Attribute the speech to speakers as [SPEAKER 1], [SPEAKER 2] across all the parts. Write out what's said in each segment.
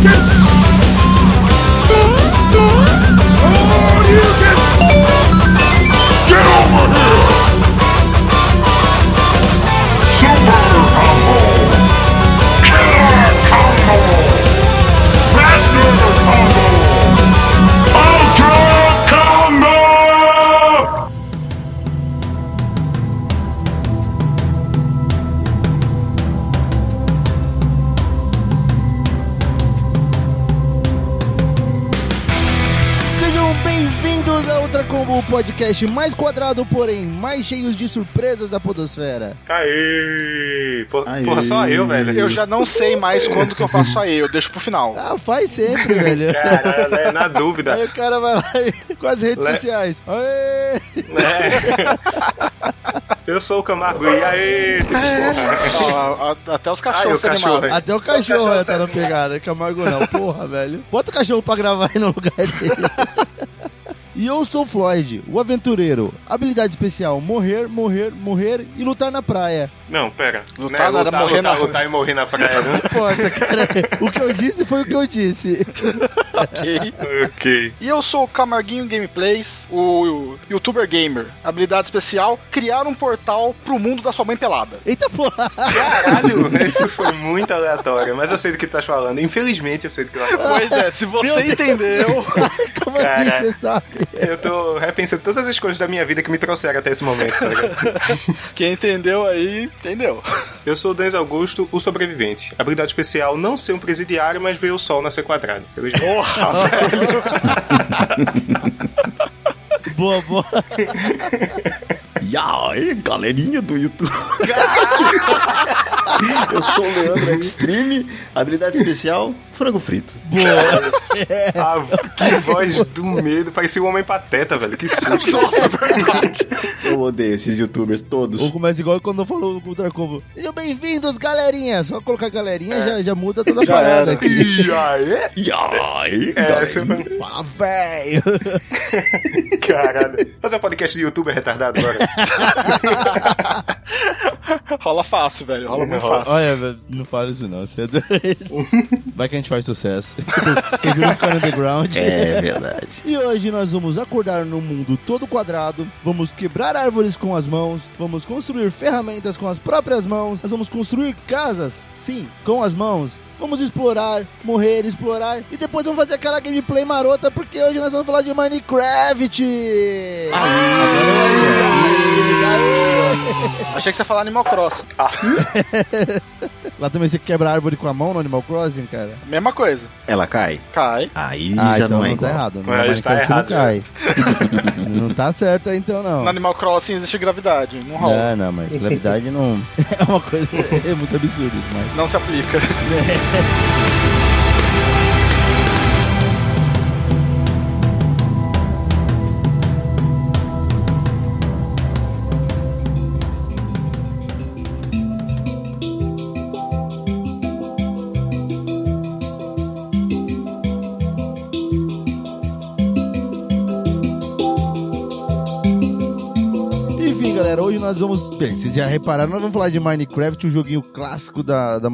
[SPEAKER 1] Sejam podcast mais quadrado, porém mais cheios de surpresas da podosfera.
[SPEAKER 2] Aê! Por-
[SPEAKER 3] Aê.
[SPEAKER 2] Porra, só eu, velho.
[SPEAKER 4] Eu já não sei mais quando que eu faço aí, eu deixo pro final.
[SPEAKER 1] Ah, faz sempre, velho.
[SPEAKER 2] Caralho, é na dúvida.
[SPEAKER 1] Aí o cara vai lá e- com as redes
[SPEAKER 2] Le-
[SPEAKER 1] sociais. Aê!
[SPEAKER 2] É. Eu sou o Camargo e aê!
[SPEAKER 4] Ó, a- a- até os
[SPEAKER 2] o
[SPEAKER 4] cachorros se
[SPEAKER 2] cachorro
[SPEAKER 4] animaram.
[SPEAKER 2] aí?
[SPEAKER 1] Até o
[SPEAKER 2] Só o
[SPEAKER 1] cachorro
[SPEAKER 2] cachorro
[SPEAKER 1] tá na pegada, Camargo não, porra, velho. Bota o cachorro pra gravar aí no lugar dele. E eu sou Floyd, o aventureiro. Habilidade especial: morrer, morrer, morrer e lutar na praia.
[SPEAKER 2] Não, pera.
[SPEAKER 4] Lutar
[SPEAKER 2] Não é
[SPEAKER 4] não, era morrer
[SPEAKER 2] lutar,
[SPEAKER 4] na-
[SPEAKER 2] lutar e morrer na praia, não?
[SPEAKER 1] Não importa, cara. O que eu disse foi o que eu disse.
[SPEAKER 4] Ok.
[SPEAKER 2] ok.
[SPEAKER 4] E eu sou o Camarguinho Gameplays, o, youtuber gamer. Habilidade especial, criar um portal pro mundo da sua mãe pelada.
[SPEAKER 1] Eita porra!
[SPEAKER 2] Caralho, isso foi muito aleatório, mas eu sei do que tu tá falando. Infelizmente eu sei do que tu tá falando.
[SPEAKER 4] Pois é, se você entendeu...
[SPEAKER 1] Como assim
[SPEAKER 2] Cara.
[SPEAKER 1] você sabe?
[SPEAKER 2] Eu tô repensando todas as coisas da minha vida que me trouxeram até esse momento, tá ligado?
[SPEAKER 4] Quem entendeu aí, entendeu.
[SPEAKER 2] Eu sou o Denis Augusto, o sobrevivente. Habilidade especial, não ser um presidiário, mas ver o sol nascer quadrado.
[SPEAKER 4] Porra,
[SPEAKER 1] Boa, boa.
[SPEAKER 3] E aí, galerinha do YouTube. Eu sou o Leandro Extreme, habilidade especial, frango frito.
[SPEAKER 1] Boa.
[SPEAKER 2] Ah, que voz do medo. Parecia um homem pateta, velho. Que susto.
[SPEAKER 4] nossa, verdade.
[SPEAKER 3] Eu odeio esses youtubers todos.
[SPEAKER 1] Ou começa igual quando eu falo no Ultra Combo. Sejam bem-vindos, galerinha. Só colocar galerinha já, já muda toda a
[SPEAKER 4] Já
[SPEAKER 1] parada
[SPEAKER 4] era.
[SPEAKER 1] aqui.
[SPEAKER 2] E aí?
[SPEAKER 3] E aí,
[SPEAKER 2] É,
[SPEAKER 3] galerinha?
[SPEAKER 2] seu...
[SPEAKER 1] Fala, velho.
[SPEAKER 2] Caralho. Fazer um podcast de youtuber retardado agora.
[SPEAKER 4] Rola fácil, velho. Rola muito
[SPEAKER 2] Rola.
[SPEAKER 4] fácil.
[SPEAKER 1] Olha, velho, não fala isso não. Você é doido. Vai que a gente faz sucesso. Prefiro ficar no underground.
[SPEAKER 3] É verdade.
[SPEAKER 1] E hoje nós vamos acordar num mundo todo quadrado, vamos quebrar árvores com as mãos, vamos construir ferramentas com as próprias mãos, nós vamos construir casas, sim, com as mãos. Vamos explorar, morrer, explorar e depois vamos fazer aquela gameplay marota porque hoje nós vamos falar de Minecraft.
[SPEAKER 4] Achei que você ia falar Animal Cross.
[SPEAKER 1] Lá também você quebra árvore com a mão no Animal Crossing, cara.
[SPEAKER 4] Mesma coisa.
[SPEAKER 3] Ela cai?
[SPEAKER 4] Cai.
[SPEAKER 3] Aí
[SPEAKER 1] Ah,
[SPEAKER 3] já
[SPEAKER 1] então
[SPEAKER 3] não é
[SPEAKER 1] tá
[SPEAKER 3] igual.
[SPEAKER 1] errado. No
[SPEAKER 2] Mas tá
[SPEAKER 1] Minecraft não
[SPEAKER 2] errado,
[SPEAKER 1] cai. não tá certo aí então não.
[SPEAKER 4] No Animal Crossing existe gravidade. Não rola.
[SPEAKER 1] Não, não, mas gravidade não é uma coisa é muito absurda isso, mas
[SPEAKER 4] Não se aplica.
[SPEAKER 1] Vamos. Bem, vocês já repararam, nós vamos falar de Minecraft, um joguinho clássico da, da,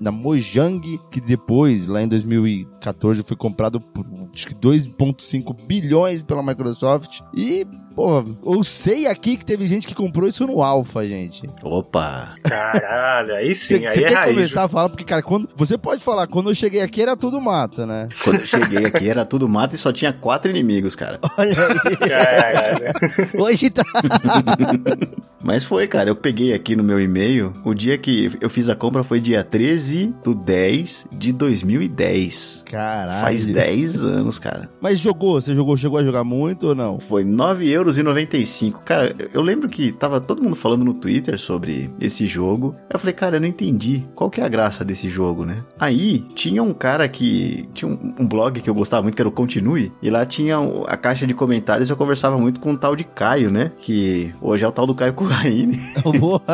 [SPEAKER 1] da Mojang, que depois, lá em 2014, foi comprado por acho que 2,5 bilhões pela Microsoft. E, pô, eu sei aqui que teve gente que comprou isso no Alpha, gente.
[SPEAKER 3] Opa!
[SPEAKER 2] Caralho, aí sim,
[SPEAKER 1] Você
[SPEAKER 2] aí
[SPEAKER 1] você
[SPEAKER 2] é
[SPEAKER 1] quer
[SPEAKER 2] raiz.
[SPEAKER 1] começar a falar? Porque, cara, quando. Você pode falar, quando eu cheguei aqui era tudo mato, né?
[SPEAKER 3] Quando eu cheguei aqui era tudo mato e só tinha quatro inimigos, cara.
[SPEAKER 1] Olha aí.
[SPEAKER 2] Caralho.
[SPEAKER 1] Hoje tá.
[SPEAKER 3] Mas foi, cara, eu peguei aqui no meu e-mail, o dia que eu fiz a compra foi dia 13 do 10 de 2010.
[SPEAKER 1] Caralho.
[SPEAKER 3] Faz 10 anos, cara.
[SPEAKER 1] Mas jogou? Você jogou, chegou a jogar muito ou não?
[SPEAKER 3] Foi 9,95 euros. Cara, eu lembro que tava todo mundo falando no Twitter sobre esse jogo. Eu falei, cara, eu não entendi. Qual que é a graça desse jogo, né? Aí, tinha um cara que... Tinha um, um blog que eu gostava muito, que era o Continue. E lá tinha o- a caixa de comentários. Eu conversava muito com um tal de Caio, né? Que hoje é o tal do Caio Corraine.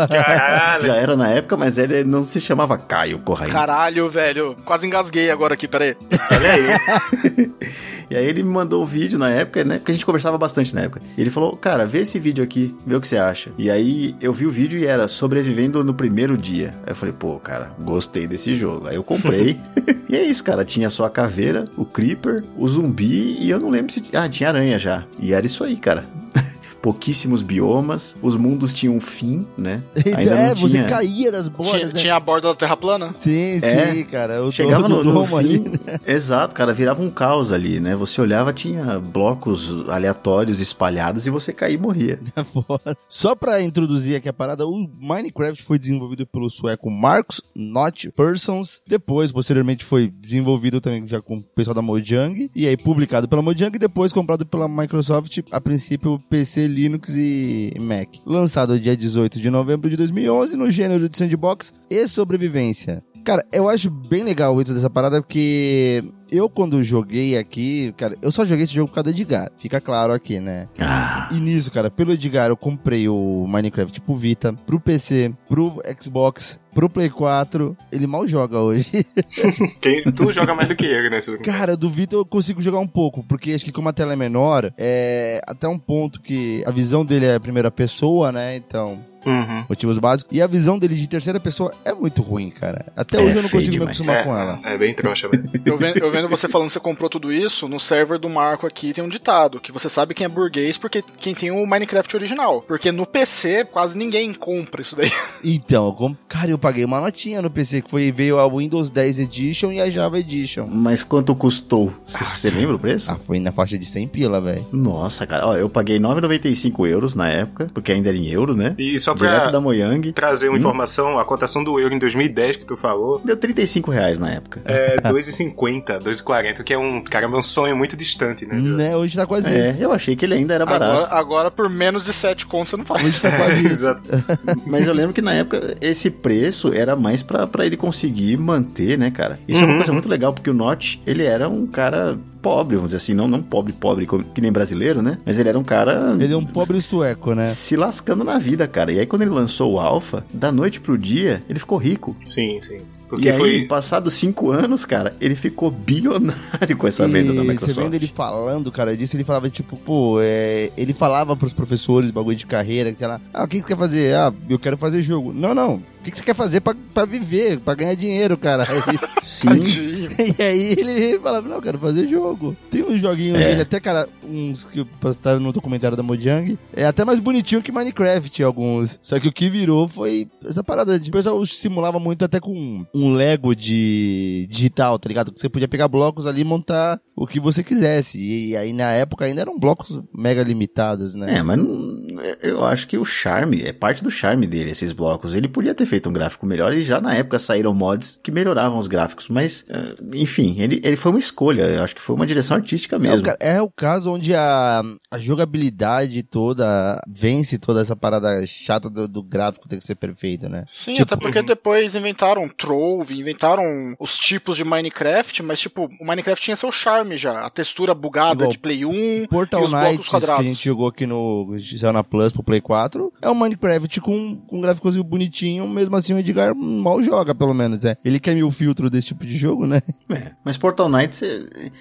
[SPEAKER 2] Caralho.
[SPEAKER 3] Já era na época, mas ele não se chamava Caio Corraine.
[SPEAKER 4] Caralho, velho. Quase engasguei agora aqui, peraí.
[SPEAKER 2] Olha aí.
[SPEAKER 3] E aí ele me mandou o vídeo na época, né? Porque a gente conversava bastante na época. Ele falou, cara, vê esse vídeo aqui, vê o que você acha. E aí eu vi o vídeo e era sobrevivendo no primeiro dia. Aí eu falei, pô, cara, gostei desse jogo. Aí eu comprei. e é isso, cara. Tinha só a caveira, o creeper, o zumbi e eu não lembro se. Ah, tinha aranha já. E era isso aí, cara pouquíssimos biomas, os mundos tinham um fim, né?
[SPEAKER 1] Ainda é, você caía das bordas,
[SPEAKER 4] tinha,
[SPEAKER 1] né?
[SPEAKER 4] tinha a borda da Terra plana?
[SPEAKER 1] Sim,
[SPEAKER 3] É.
[SPEAKER 1] sim, cara. Eu
[SPEAKER 3] Chegava no, no
[SPEAKER 1] domo ali.
[SPEAKER 3] fim, exato, cara, virava um caos ali, né? Você olhava, tinha blocos aleatórios espalhados e você caía e morria.
[SPEAKER 1] Só pra introduzir aqui a parada, o Minecraft foi desenvolvido pelo sueco Marcus Not Persons. Depois, posteriormente, foi desenvolvido também já com o pessoal da Mojang. E aí, publicado pela Mojang e depois comprado pela Microsoft, a princípio PC, Linux e Mac. Lançado dia 18 de novembro de 2011 no gênero de sandbox e sobrevivência. Cara, eu acho bem legal isso dessa parada, porque eu, quando joguei aqui, cara, eu só joguei esse jogo por causa do Edgar. Fica claro aqui, né?
[SPEAKER 3] Ah,
[SPEAKER 1] E nisso, cara, pelo Edgar, eu comprei o Minecraft pro Vita, pro PC, pro Xbox, pro Play 4. Ele mal joga hoje.
[SPEAKER 2] Quem, tu joga mais do que ele, né?
[SPEAKER 1] Cara, do Vita eu consigo jogar um pouco, porque acho que como a tela é menor, é até um ponto que a visão dele é a primeira pessoa, né? Então,
[SPEAKER 2] Uhum.
[SPEAKER 1] motivos básicos. E a visão dele de terceira pessoa é muito ruim, cara. Até
[SPEAKER 3] É
[SPEAKER 1] hoje eu não consigo me
[SPEAKER 3] demais.
[SPEAKER 1] acostumar
[SPEAKER 2] É,
[SPEAKER 1] com ela.
[SPEAKER 2] é bem trouxa, velho.
[SPEAKER 4] Eu vendo, eu vendo você falando que você comprou tudo isso, no server do Marco aqui tem um ditado, que você sabe quem é burguês porque quem tem o Minecraft original. Porque no PC quase ninguém compra isso daí.
[SPEAKER 1] Então, eu cara, eu paguei uma notinha no PC, que foi, veio a Windows 10 Edition e a Java Edition.
[SPEAKER 3] mas quanto custou? Você lembra o preço?
[SPEAKER 1] Ah, foi na faixa de 100 pila, velho.
[SPEAKER 3] Nossa, cara, ó, eu paguei 9,95 euros na época, porque ainda era em euro, né?
[SPEAKER 2] E só
[SPEAKER 3] Direto
[SPEAKER 2] pra
[SPEAKER 3] da Mojang.
[SPEAKER 2] trazer uma
[SPEAKER 3] Hum?
[SPEAKER 2] informação, a cotação do euro em 2010 que tu falou
[SPEAKER 3] Deu 35 reais na época.
[SPEAKER 2] é 2,50, 2,40, que é um, caramba, um sonho muito distante, né?
[SPEAKER 1] Né, hoje tá quase
[SPEAKER 3] É,
[SPEAKER 1] isso.
[SPEAKER 3] eu achei que ele ainda era barato.
[SPEAKER 4] Agora, agora por menos de 7 contos você não faz.
[SPEAKER 1] Hoje tá quase isso.
[SPEAKER 2] Exato.
[SPEAKER 3] Mas eu lembro que na época esse preço era mais pra, pra ele conseguir manter, né, cara? Isso é uma
[SPEAKER 2] Uhum.
[SPEAKER 3] coisa muito legal, porque o Notch, ele era um cara pobre, vamos dizer assim, não, não pobre, pobre, que nem brasileiro, né? Mas ele era um cara.
[SPEAKER 1] Ele é um pobre sueco, né?
[SPEAKER 3] Se lascando na vida, cara. E aí, quando ele lançou o Alpha, da noite pro dia, ele ficou rico.
[SPEAKER 2] Sim, sim.
[SPEAKER 3] E
[SPEAKER 2] Porque
[SPEAKER 3] aí,
[SPEAKER 2] foi.
[SPEAKER 3] passados cinco anos, cara, ele ficou bilionário com essa venda da
[SPEAKER 1] E
[SPEAKER 3] Microsoft.
[SPEAKER 1] você vendo ele falando, cara, disso, ele falava, tipo, pô, é... ele falava pros professores, bagulho de carreira, que ela, ah, o que que você quer fazer? Ah, eu quero fazer jogo. Não, não, o que que você quer fazer pra, pra viver, pra ganhar dinheiro, cara? Aí-
[SPEAKER 3] Sim.
[SPEAKER 1] E aí ele falava, não, eu quero fazer jogo. Tem uns joguinhos
[SPEAKER 3] É.
[SPEAKER 1] dele, até, cara, uns que eu postava no documentário da Mojang, é até mais bonitinho que Minecraft, alguns. Só que o que virou foi essa parada de o pessoal simulava muito até com um Lego de digital, tá ligado? Que você podia pegar blocos ali e montar o que você quisesse. E aí na época ainda eram blocos mega limitados, né?
[SPEAKER 3] É, mas eu acho que o charme, é parte do charme dele, esses blocos. Ele podia ter feito um gráfico melhor e já na época saíram mods que melhoravam os gráficos. Mas, eh, enfim, ele, ele foi uma escolha. Eu acho que foi uma direção artística
[SPEAKER 1] É o,
[SPEAKER 3] mesmo.
[SPEAKER 1] é o caso onde a, a jogabilidade toda vence toda essa parada chata do, do gráfico ter que ser perfeito, né?
[SPEAKER 4] Sim,
[SPEAKER 1] Tipo,
[SPEAKER 4] até porque depois inventaram Trove, inventaram os tipos de Minecraft, mas tipo, o Minecraft tinha seu charme já. A textura bugada
[SPEAKER 1] Igual
[SPEAKER 4] de Play 1
[SPEAKER 1] Portal
[SPEAKER 4] e os
[SPEAKER 1] Knights que a gente jogou aqui no na Plus pro Play 4 é um Minecraft com, com um gráficozinho bonitinho, mesmo assim o Edgar mal joga, pelo menos, é. Ele quer mil filtro desse tipo de jogo, né?
[SPEAKER 3] É, mas Portal Knights,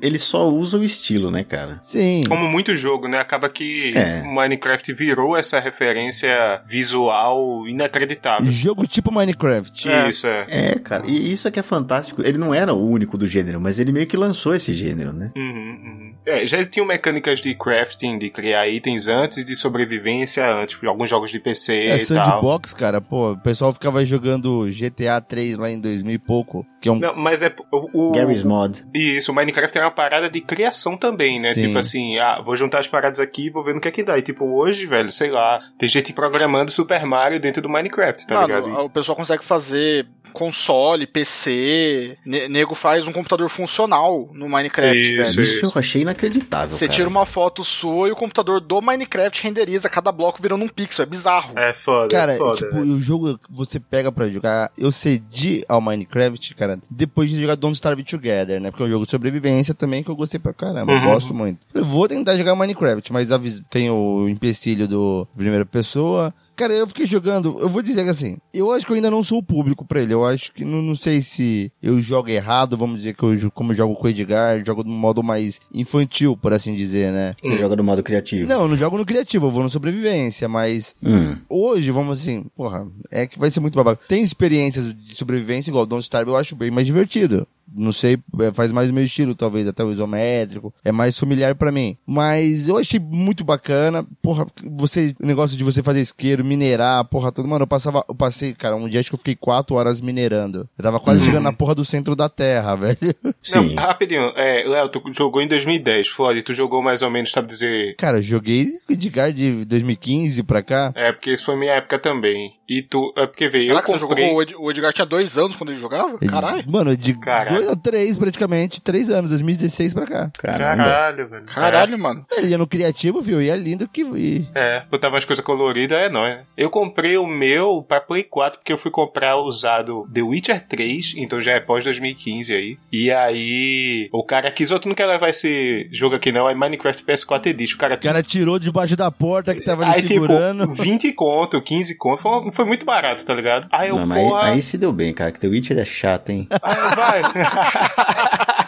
[SPEAKER 3] ele só usa o estilo, né, cara?
[SPEAKER 1] Sim.
[SPEAKER 2] Como muito jogo, né? Acaba que
[SPEAKER 3] É.
[SPEAKER 2] o Minecraft virou essa referência visual inacreditável.
[SPEAKER 1] Jogo tipo Minecraft.
[SPEAKER 4] É.
[SPEAKER 2] Isso, é.
[SPEAKER 3] É, cara, e isso é que é fantástico. Ele não era o único do gênero, mas ele meio que lançou esse gênero, né?
[SPEAKER 2] Uhum, uhum. É, já tinham mecânicas de crafting, de criar itens antes, de sobrevivência antes, alguns jogos de PC
[SPEAKER 1] É
[SPEAKER 2] e tal.
[SPEAKER 1] sandbox, cara, pô, o pessoal ficava jogando GTA 3 lá em 2000 e pouco, que é um
[SPEAKER 2] Não, mas é o, o-
[SPEAKER 3] Gary's Mod.
[SPEAKER 2] Isso, o Minecraft é uma parada de criação também, né?
[SPEAKER 1] Sim.
[SPEAKER 2] Tipo assim, ah, vou juntar as paradas aqui e vou ver no que é que dá. E tipo, hoje, velho, sei lá, tem gente programando Super Mario dentro do Minecraft, tá
[SPEAKER 4] Mano,
[SPEAKER 2] ligado?
[SPEAKER 4] o pessoal consegue fazer console, PC, ne- nego faz um computador funcional no Minecraft,
[SPEAKER 2] Isso,
[SPEAKER 4] velho.
[SPEAKER 3] Isso eu achei inacreditável,
[SPEAKER 4] Você
[SPEAKER 3] cara.
[SPEAKER 4] tira uma foto sua e o computador do Minecraft renderiza cada bloco virando um pixel, é bizarro.
[SPEAKER 2] É foda,
[SPEAKER 1] Cara,
[SPEAKER 2] é foda.
[SPEAKER 1] tipo,
[SPEAKER 2] velho.
[SPEAKER 1] o jogo que você pega pra jogar, eu cedi ao Minecraft, cara, depois de jogar Don't Starve Together, né? Porque é um jogo de sobrevivência também que eu gostei pra caramba, eu
[SPEAKER 2] Uhum.
[SPEAKER 1] gosto muito. Falei, vou tentar jogar Minecraft, mas tem o empecilho do primeira pessoa, Cara, eu fiquei jogando, eu vou dizer que assim, eu acho que eu ainda não sou o público pra ele. Eu acho que, não, não sei se eu jogo errado, vamos dizer que eu, como eu jogo com o Edgar, jogo de um modo mais infantil, por assim dizer, né?
[SPEAKER 3] Você joga no modo criativo.
[SPEAKER 1] Não, eu não jogo no criativo, eu vou no sobrevivência, mas
[SPEAKER 3] Hum.
[SPEAKER 1] hoje, vamos assim, porra, é que vai ser muito babaca. Tem experiências de sobrevivência igual Don't Starve, eu acho bem mais divertido. Não sei, é, faz mais o meu estilo, talvez, até o isométrico. É mais familiar pra mim. Mas eu achei muito bacana. Porra, você, o negócio de você fazer isqueiro, minerar, porra, tudo. Mano, eu passava, eu passei, cara, um dia acho que eu fiquei quatro horas minerando. Eu tava quase chegando na porra do centro da terra, velho.
[SPEAKER 3] Sim.
[SPEAKER 2] Não, rapidinho. É, Léo, tu jogou em 2010, Flori, tu jogou mais ou menos, sabe dizer...
[SPEAKER 1] Cara, eu joguei Edgar de 2015 pra cá.
[SPEAKER 2] É, porque isso foi minha época também. E tu... É porque, veio, eu
[SPEAKER 4] Caraca, você jogou
[SPEAKER 2] comprei...
[SPEAKER 4] com o Ed- o Edgar tinha dois anos quando ele jogava? Caralho.
[SPEAKER 1] Mano, de
[SPEAKER 2] Caralho.
[SPEAKER 1] dois, três praticamente, três anos, 2016 pra cá.
[SPEAKER 3] Caramba.
[SPEAKER 2] Caralho, velho.
[SPEAKER 4] Caralho, mano.
[SPEAKER 1] Ele ia no criativo, viu? Ia lindo que. E...
[SPEAKER 2] É, botava umas coisas coloridas, é nóis. né? Eu comprei o meu pra Play 4 porque eu fui comprar usado The Witcher 3, então já é pós 2015 aí. E aí, o cara quis, outro não quer levar esse jogo aqui não, é Minecraft PS4 Edition. O cara,
[SPEAKER 1] O cara tirou debaixo da porta que tava ali
[SPEAKER 2] aí,
[SPEAKER 1] segurando.
[SPEAKER 2] tipo, 20 conto, 15 conto, foi, foi muito barato, tá ligado? Aí eu,
[SPEAKER 3] Não, mas aí,
[SPEAKER 2] porra...
[SPEAKER 3] aí se deu bem, cara, que The Witcher é chato, hein?
[SPEAKER 2] Ah, vai.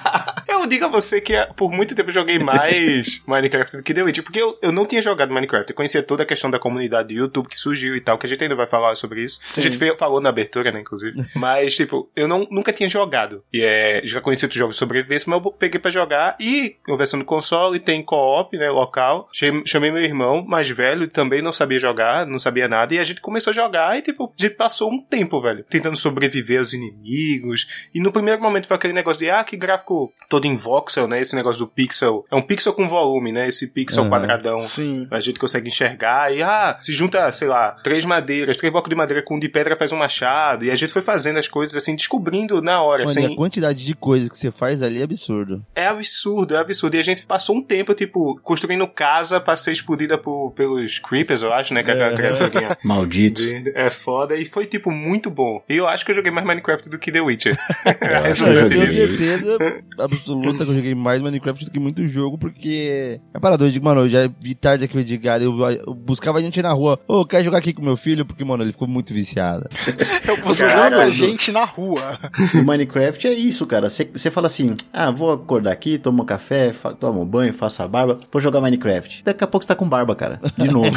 [SPEAKER 2] Eu digo a você que por muito tempo eu joguei mais Minecraft do que The Witcher, porque eu, eu não tinha jogado Minecraft. Eu conhecia toda a questão da comunidade do YouTube que surgiu e tal, que a gente ainda vai falar sobre isso. A gente falou na abertura, né, inclusive. Mas, tipo, eu não, nunca tinha jogado. E é, já conhecia outros jogos de sobrevivência, mas eu peguei pra jogar e conversando no console, tem co-op, né, local. Chamei, chamei meu irmão mais velho, também não sabia jogar, não sabia nada, e a gente começou a jogar e, tipo, a gente passou um tempo, velho, tentando sobreviver aos inimigos. E no primeiro momento foi aquele negócio de, ah, que gráfico todo em voxel, né? Esse negócio do pixel. É um pixel com volume, né? Esse pixel
[SPEAKER 1] Aham.
[SPEAKER 2] quadradão.
[SPEAKER 4] Sim.
[SPEAKER 2] A gente consegue enxergar e, ah, se junta, sei lá, três madeiras, três blocos de madeira com um de pedra faz um machado. E a gente foi fazendo as coisas assim, descobrindo na hora,
[SPEAKER 1] Mano,
[SPEAKER 2] sem...
[SPEAKER 1] a quantidade de coisas que você faz ali é absurdo.
[SPEAKER 2] É absurdo, é absurdo. E a gente passou um tempo, tipo, construindo casa pra ser explodida por, pelos creepers, eu acho, né? Que é aquela criaturinha
[SPEAKER 3] Maldito.
[SPEAKER 2] É foda. E foi, tipo, muito bom. E eu acho que eu joguei mais Minecraft do que The Witcher.
[SPEAKER 3] que
[SPEAKER 1] eu tenho
[SPEAKER 2] disso.
[SPEAKER 1] certeza absoluta que eu joguei mais Minecraft do que muito jogo, porque é parado. Eu digo, mano, eu já vi tarde aqui o Edgar, eu, eu buscava gente na rua, ô, quer jogar aqui com meu filho? Porque, mano, ele ficou muito viciado.
[SPEAKER 4] Eu jogando a gente na rua.
[SPEAKER 3] O Minecraft é isso, cara. Você você fala assim: ah, vou acordar aqui, tomo um café, tomo um banho, faço a barba, vou jogar Minecraft. Daqui a pouco você tá com barba, cara. De novo.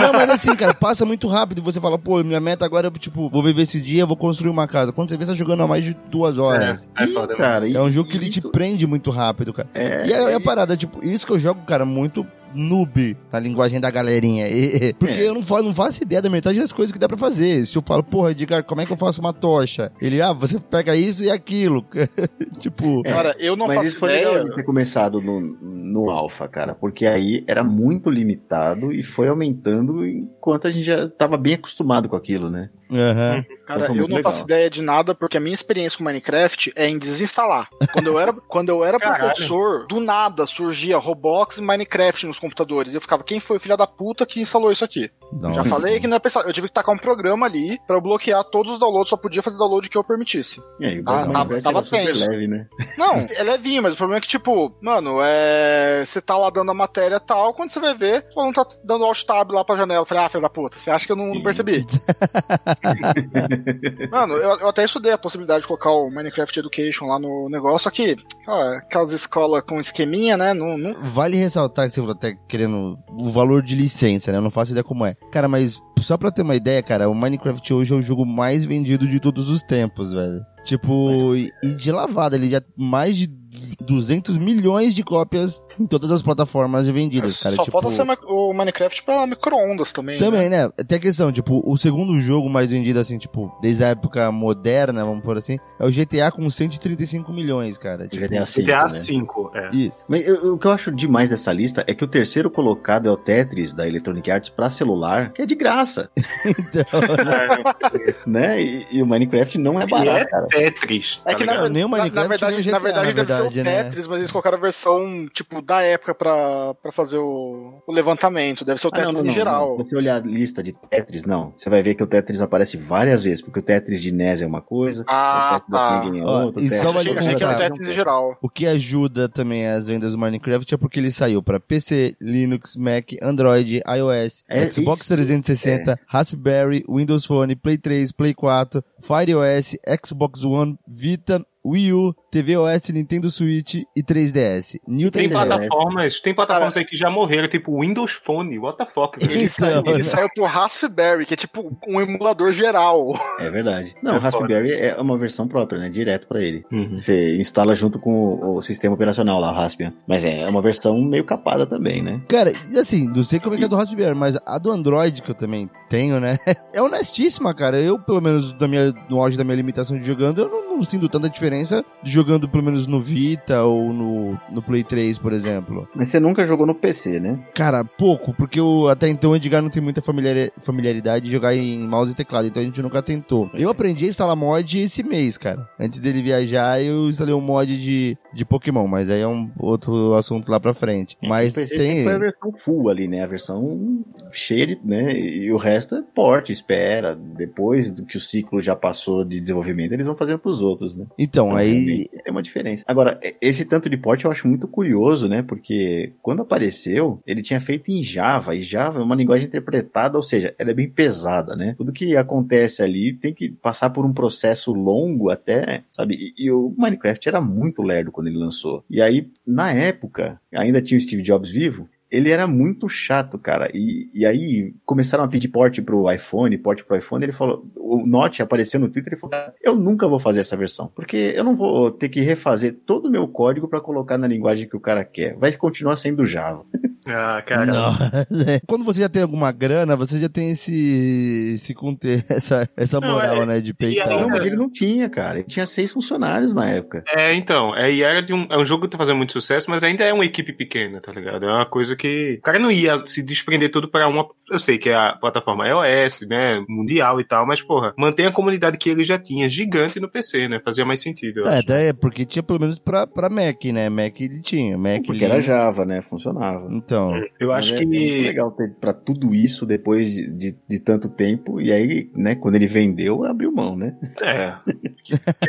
[SPEAKER 1] Não, mas assim, cara, passa muito rápido. Você fala, pô, minha meta agora é, tipo, vou viver esse dia, vou construir uma casa. Quando você vê, você tá jogando há mais de duas horas.
[SPEAKER 2] É, é foda, mano.
[SPEAKER 3] cara, e-
[SPEAKER 1] É um jogo que ele
[SPEAKER 3] e
[SPEAKER 1] te
[SPEAKER 3] tu-
[SPEAKER 1] prende muito rápido, cara.
[SPEAKER 3] É,
[SPEAKER 1] E é, é a parada, tipo, isso que eu jogo, cara, muito noob na linguagem da galerinha. E- e- porque
[SPEAKER 3] É.
[SPEAKER 1] eu não, fa- não faço ideia da metade das coisas que dá pra fazer. Se eu falo, porra, Edgar, como é que eu faço uma tocha? Ele, ah, você pega isso e aquilo. tipo,
[SPEAKER 3] É,
[SPEAKER 4] Cara, eu não
[SPEAKER 3] Mas
[SPEAKER 4] faço
[SPEAKER 3] isso foi
[SPEAKER 4] ideia.
[SPEAKER 3] legal de ter começado no, no Alpha, cara, porque aí era muito limitado e foi aumentando enquanto a gente já tava bem acostumado com aquilo, né?
[SPEAKER 1] aham.
[SPEAKER 4] Cara,
[SPEAKER 3] Então foi
[SPEAKER 4] eu não
[SPEAKER 3] legal.
[SPEAKER 4] faço ideia de nada, porque a minha experiência com Minecraft é em desinstalar. Quando eu era, quando eu era
[SPEAKER 2] Caralho.
[SPEAKER 4] professor, do nada surgia Roblox e Minecraft nos computadores. Eu ficava, quem foi o filho da puta que instalou isso aqui? Já
[SPEAKER 1] Nossa.
[SPEAKER 4] falei que não é instalar. Eu tive que tacar um programa ali pra eu bloquear todos os downloads, só podia fazer download que eu permitisse.
[SPEAKER 3] E aí, o
[SPEAKER 4] Ah, tava
[SPEAKER 3] era super
[SPEAKER 4] tenso.
[SPEAKER 3] leve, né?
[SPEAKER 4] Não, é levinho, mas o problema é que, tipo, mano, é. Você tá lá dando a matéria tal, quando você vai ver, o aluno tá dando alt tab lá pra janela. Eu falei, ah, filho da puta, você acha que eu não, não percebi? mano, eu, eu até estudei a possibilidade de colocar o Minecraft Education lá no negócio, só que, ah, aquelas escolas com esqueminha, né? Não, não,
[SPEAKER 1] Vale ressaltar que você falou até querendo o valor de licença, né? Eu não faço ideia como é. Cara, mas só pra ter uma ideia, cara, o Minecraft hoje é o jogo mais vendido de todos os tempos, velho. Tipo, e de lavada, ele já mais de 200 milhões de cópias em todas as plataformas vendidas, cara.
[SPEAKER 4] só
[SPEAKER 1] tipo,
[SPEAKER 4] falta ser o Minecraft pra micro-ondas também. né?
[SPEAKER 1] Também, né? Tem a questão, tipo, o segundo jogo mais vendido, assim, tipo, desde a época moderna, vamos por assim, é o GTA com 135 milhões, cara. Tipo,
[SPEAKER 3] GTA V,
[SPEAKER 2] GTA
[SPEAKER 3] né?
[SPEAKER 2] 5, é.
[SPEAKER 1] Isso.
[SPEAKER 3] Mas eu- o que eu acho demais dessa lista é que o terceiro colocado é o Tetris da Electronic Arts pra celular, que é de graça,
[SPEAKER 1] Então,
[SPEAKER 2] É,
[SPEAKER 3] né? E, e o Minecraft não é
[SPEAKER 2] e é
[SPEAKER 3] barato, cara.
[SPEAKER 2] Tetris.
[SPEAKER 4] É
[SPEAKER 2] tá
[SPEAKER 4] que na,
[SPEAKER 1] nem o
[SPEAKER 4] na-
[SPEAKER 1] Minecraft
[SPEAKER 4] na verdade,
[SPEAKER 1] nem o GTA,
[SPEAKER 4] na verdade
[SPEAKER 1] na
[SPEAKER 4] deve ser o
[SPEAKER 1] verdade, né?
[SPEAKER 4] Tetris, mas eles colocaram a versão, tipo, da época pra, pra fazer o, o levantamento. Deve ser o
[SPEAKER 3] Ah, não,
[SPEAKER 4] Tetris
[SPEAKER 3] não,
[SPEAKER 4] em
[SPEAKER 3] não,
[SPEAKER 4] geral.
[SPEAKER 3] Se você olhar a lista de Tetris, não. Você vai ver que o Tetris aparece várias vezes, porque o Tetris de NES é uma coisa,
[SPEAKER 4] Ah,
[SPEAKER 3] o Tetris da
[SPEAKER 4] tá.
[SPEAKER 3] Play é
[SPEAKER 1] Ó,
[SPEAKER 3] outra.
[SPEAKER 1] e
[SPEAKER 3] o
[SPEAKER 1] só
[SPEAKER 3] Tetris-
[SPEAKER 1] vale
[SPEAKER 4] Achei, achei que era o. Tetris em geral.
[SPEAKER 1] O que ajuda também as vendas do Minecraft é porque ele saiu para PC, Linux, Mac, Android, iOS,
[SPEAKER 3] É,
[SPEAKER 1] Xbox
[SPEAKER 3] isso,
[SPEAKER 1] 360, Raspberry, Windows Phone, Play 3, Play 4, Fire OS, Xbox One, Vita, Wii U, TV OS, Nintendo Switch e 3DS. New
[SPEAKER 2] Tem
[SPEAKER 1] 3DS.
[SPEAKER 2] plataformas, tem plataformas aí que já morreram, tipo Windows Phone, what the fuck.
[SPEAKER 4] Ele,
[SPEAKER 1] Então,
[SPEAKER 4] saiu, ele saiu pro Raspberry, que é tipo um emulador geral.
[SPEAKER 3] É verdade. Não,
[SPEAKER 2] É
[SPEAKER 3] o Raspberry é uma versão própria, né? Direto pra ele.
[SPEAKER 2] Uhum.
[SPEAKER 3] Você instala junto com o, o sistema operacional lá, o Raspbian. Mas é uma versão meio capada também, né?
[SPEAKER 1] Cara, e assim, não sei como é que é do Raspberry, mas a do Android que eu também tenho, né? É honestíssima, cara. Eu, pelo menos, da minha, no auge da minha limitação de jogando, eu não, não sinto tanta diferença de jogando, pelo menos, no Vita ou no, no Play 3, por exemplo.
[SPEAKER 3] Mas você nunca jogou no PC, né?
[SPEAKER 1] Cara, pouco, porque eu, até então o Edgar não tem muita familiari- familiaridade de jogar em mouse e teclado, então a gente nunca tentou. Eu aprendi a instalar mod esse mês, cara. Antes dele viajar, eu instalei um mod de, de Pokémon, mas aí é um outro assunto lá pra frente. Mas
[SPEAKER 3] O PC
[SPEAKER 1] tem.
[SPEAKER 3] foi a versão full ali, né? A versão cheia de, né? E o resto é porte, espera. Depois do que o ciclo já passou de desenvolvimento, eles vão fazendo pros outros, né?
[SPEAKER 1] Então, aí.
[SPEAKER 3] Tem uma diferença. Agora, esse tanto de porte eu acho muito curioso, né? Porque quando apareceu, ele tinha feito em Java, e Java é uma linguagem interpretada, ou seja, ela é bem pesada, né? Tudo que acontece ali tem que passar por um processo longo até, sabe? E, e o Minecraft era muito lerdo quando ele lançou. E aí, na época, ainda tinha o Steve Jobs vivo, ele era muito chato, cara. E, e aí começaram a pedir porte pro iPhone, porte pro iPhone. Ele falou, o Note apareceu no Twitter e falou: "Cara, Eu nunca vou fazer essa versão, porque eu não vou ter que refazer todo o meu código pra colocar na linguagem que o cara quer. Vai continuar sendo Java.
[SPEAKER 2] Ah, cara.
[SPEAKER 1] Não. É. Quando você já tem alguma grana, você já tem esse. esse conter, essa, essa
[SPEAKER 2] Não,
[SPEAKER 1] moral,
[SPEAKER 2] é-
[SPEAKER 1] né? De peitar.
[SPEAKER 3] Não, mas
[SPEAKER 2] cara.
[SPEAKER 3] ele não tinha, cara. Ele tinha seis funcionários na época.
[SPEAKER 2] É, então, é, e era de um, é um jogo que tá fazendo muito sucesso, mas ainda é uma equipe pequena, tá ligado? É uma coisa que. O cara não ia se desprender tudo pra uma. Eu sei que é a plataforma iOS, né? Mundial e tal, mas, porra, mantém a comunidade que ele já tinha, gigante no PC, né? Fazia mais sentido. eu
[SPEAKER 1] É,
[SPEAKER 2] acho.
[SPEAKER 1] até porque tinha pelo menos pra, pra Mac, né? Mac ele tinha. Mac
[SPEAKER 3] Porque era
[SPEAKER 1] Linux.
[SPEAKER 3] Java, né? Funcionava.
[SPEAKER 1] Então.
[SPEAKER 2] Eu acho
[SPEAKER 3] é, é
[SPEAKER 2] que.
[SPEAKER 3] legal ter pra tudo isso depois de, de, de tanto tempo. E aí, né, quando ele vendeu, abriu mão, né?
[SPEAKER 2] É.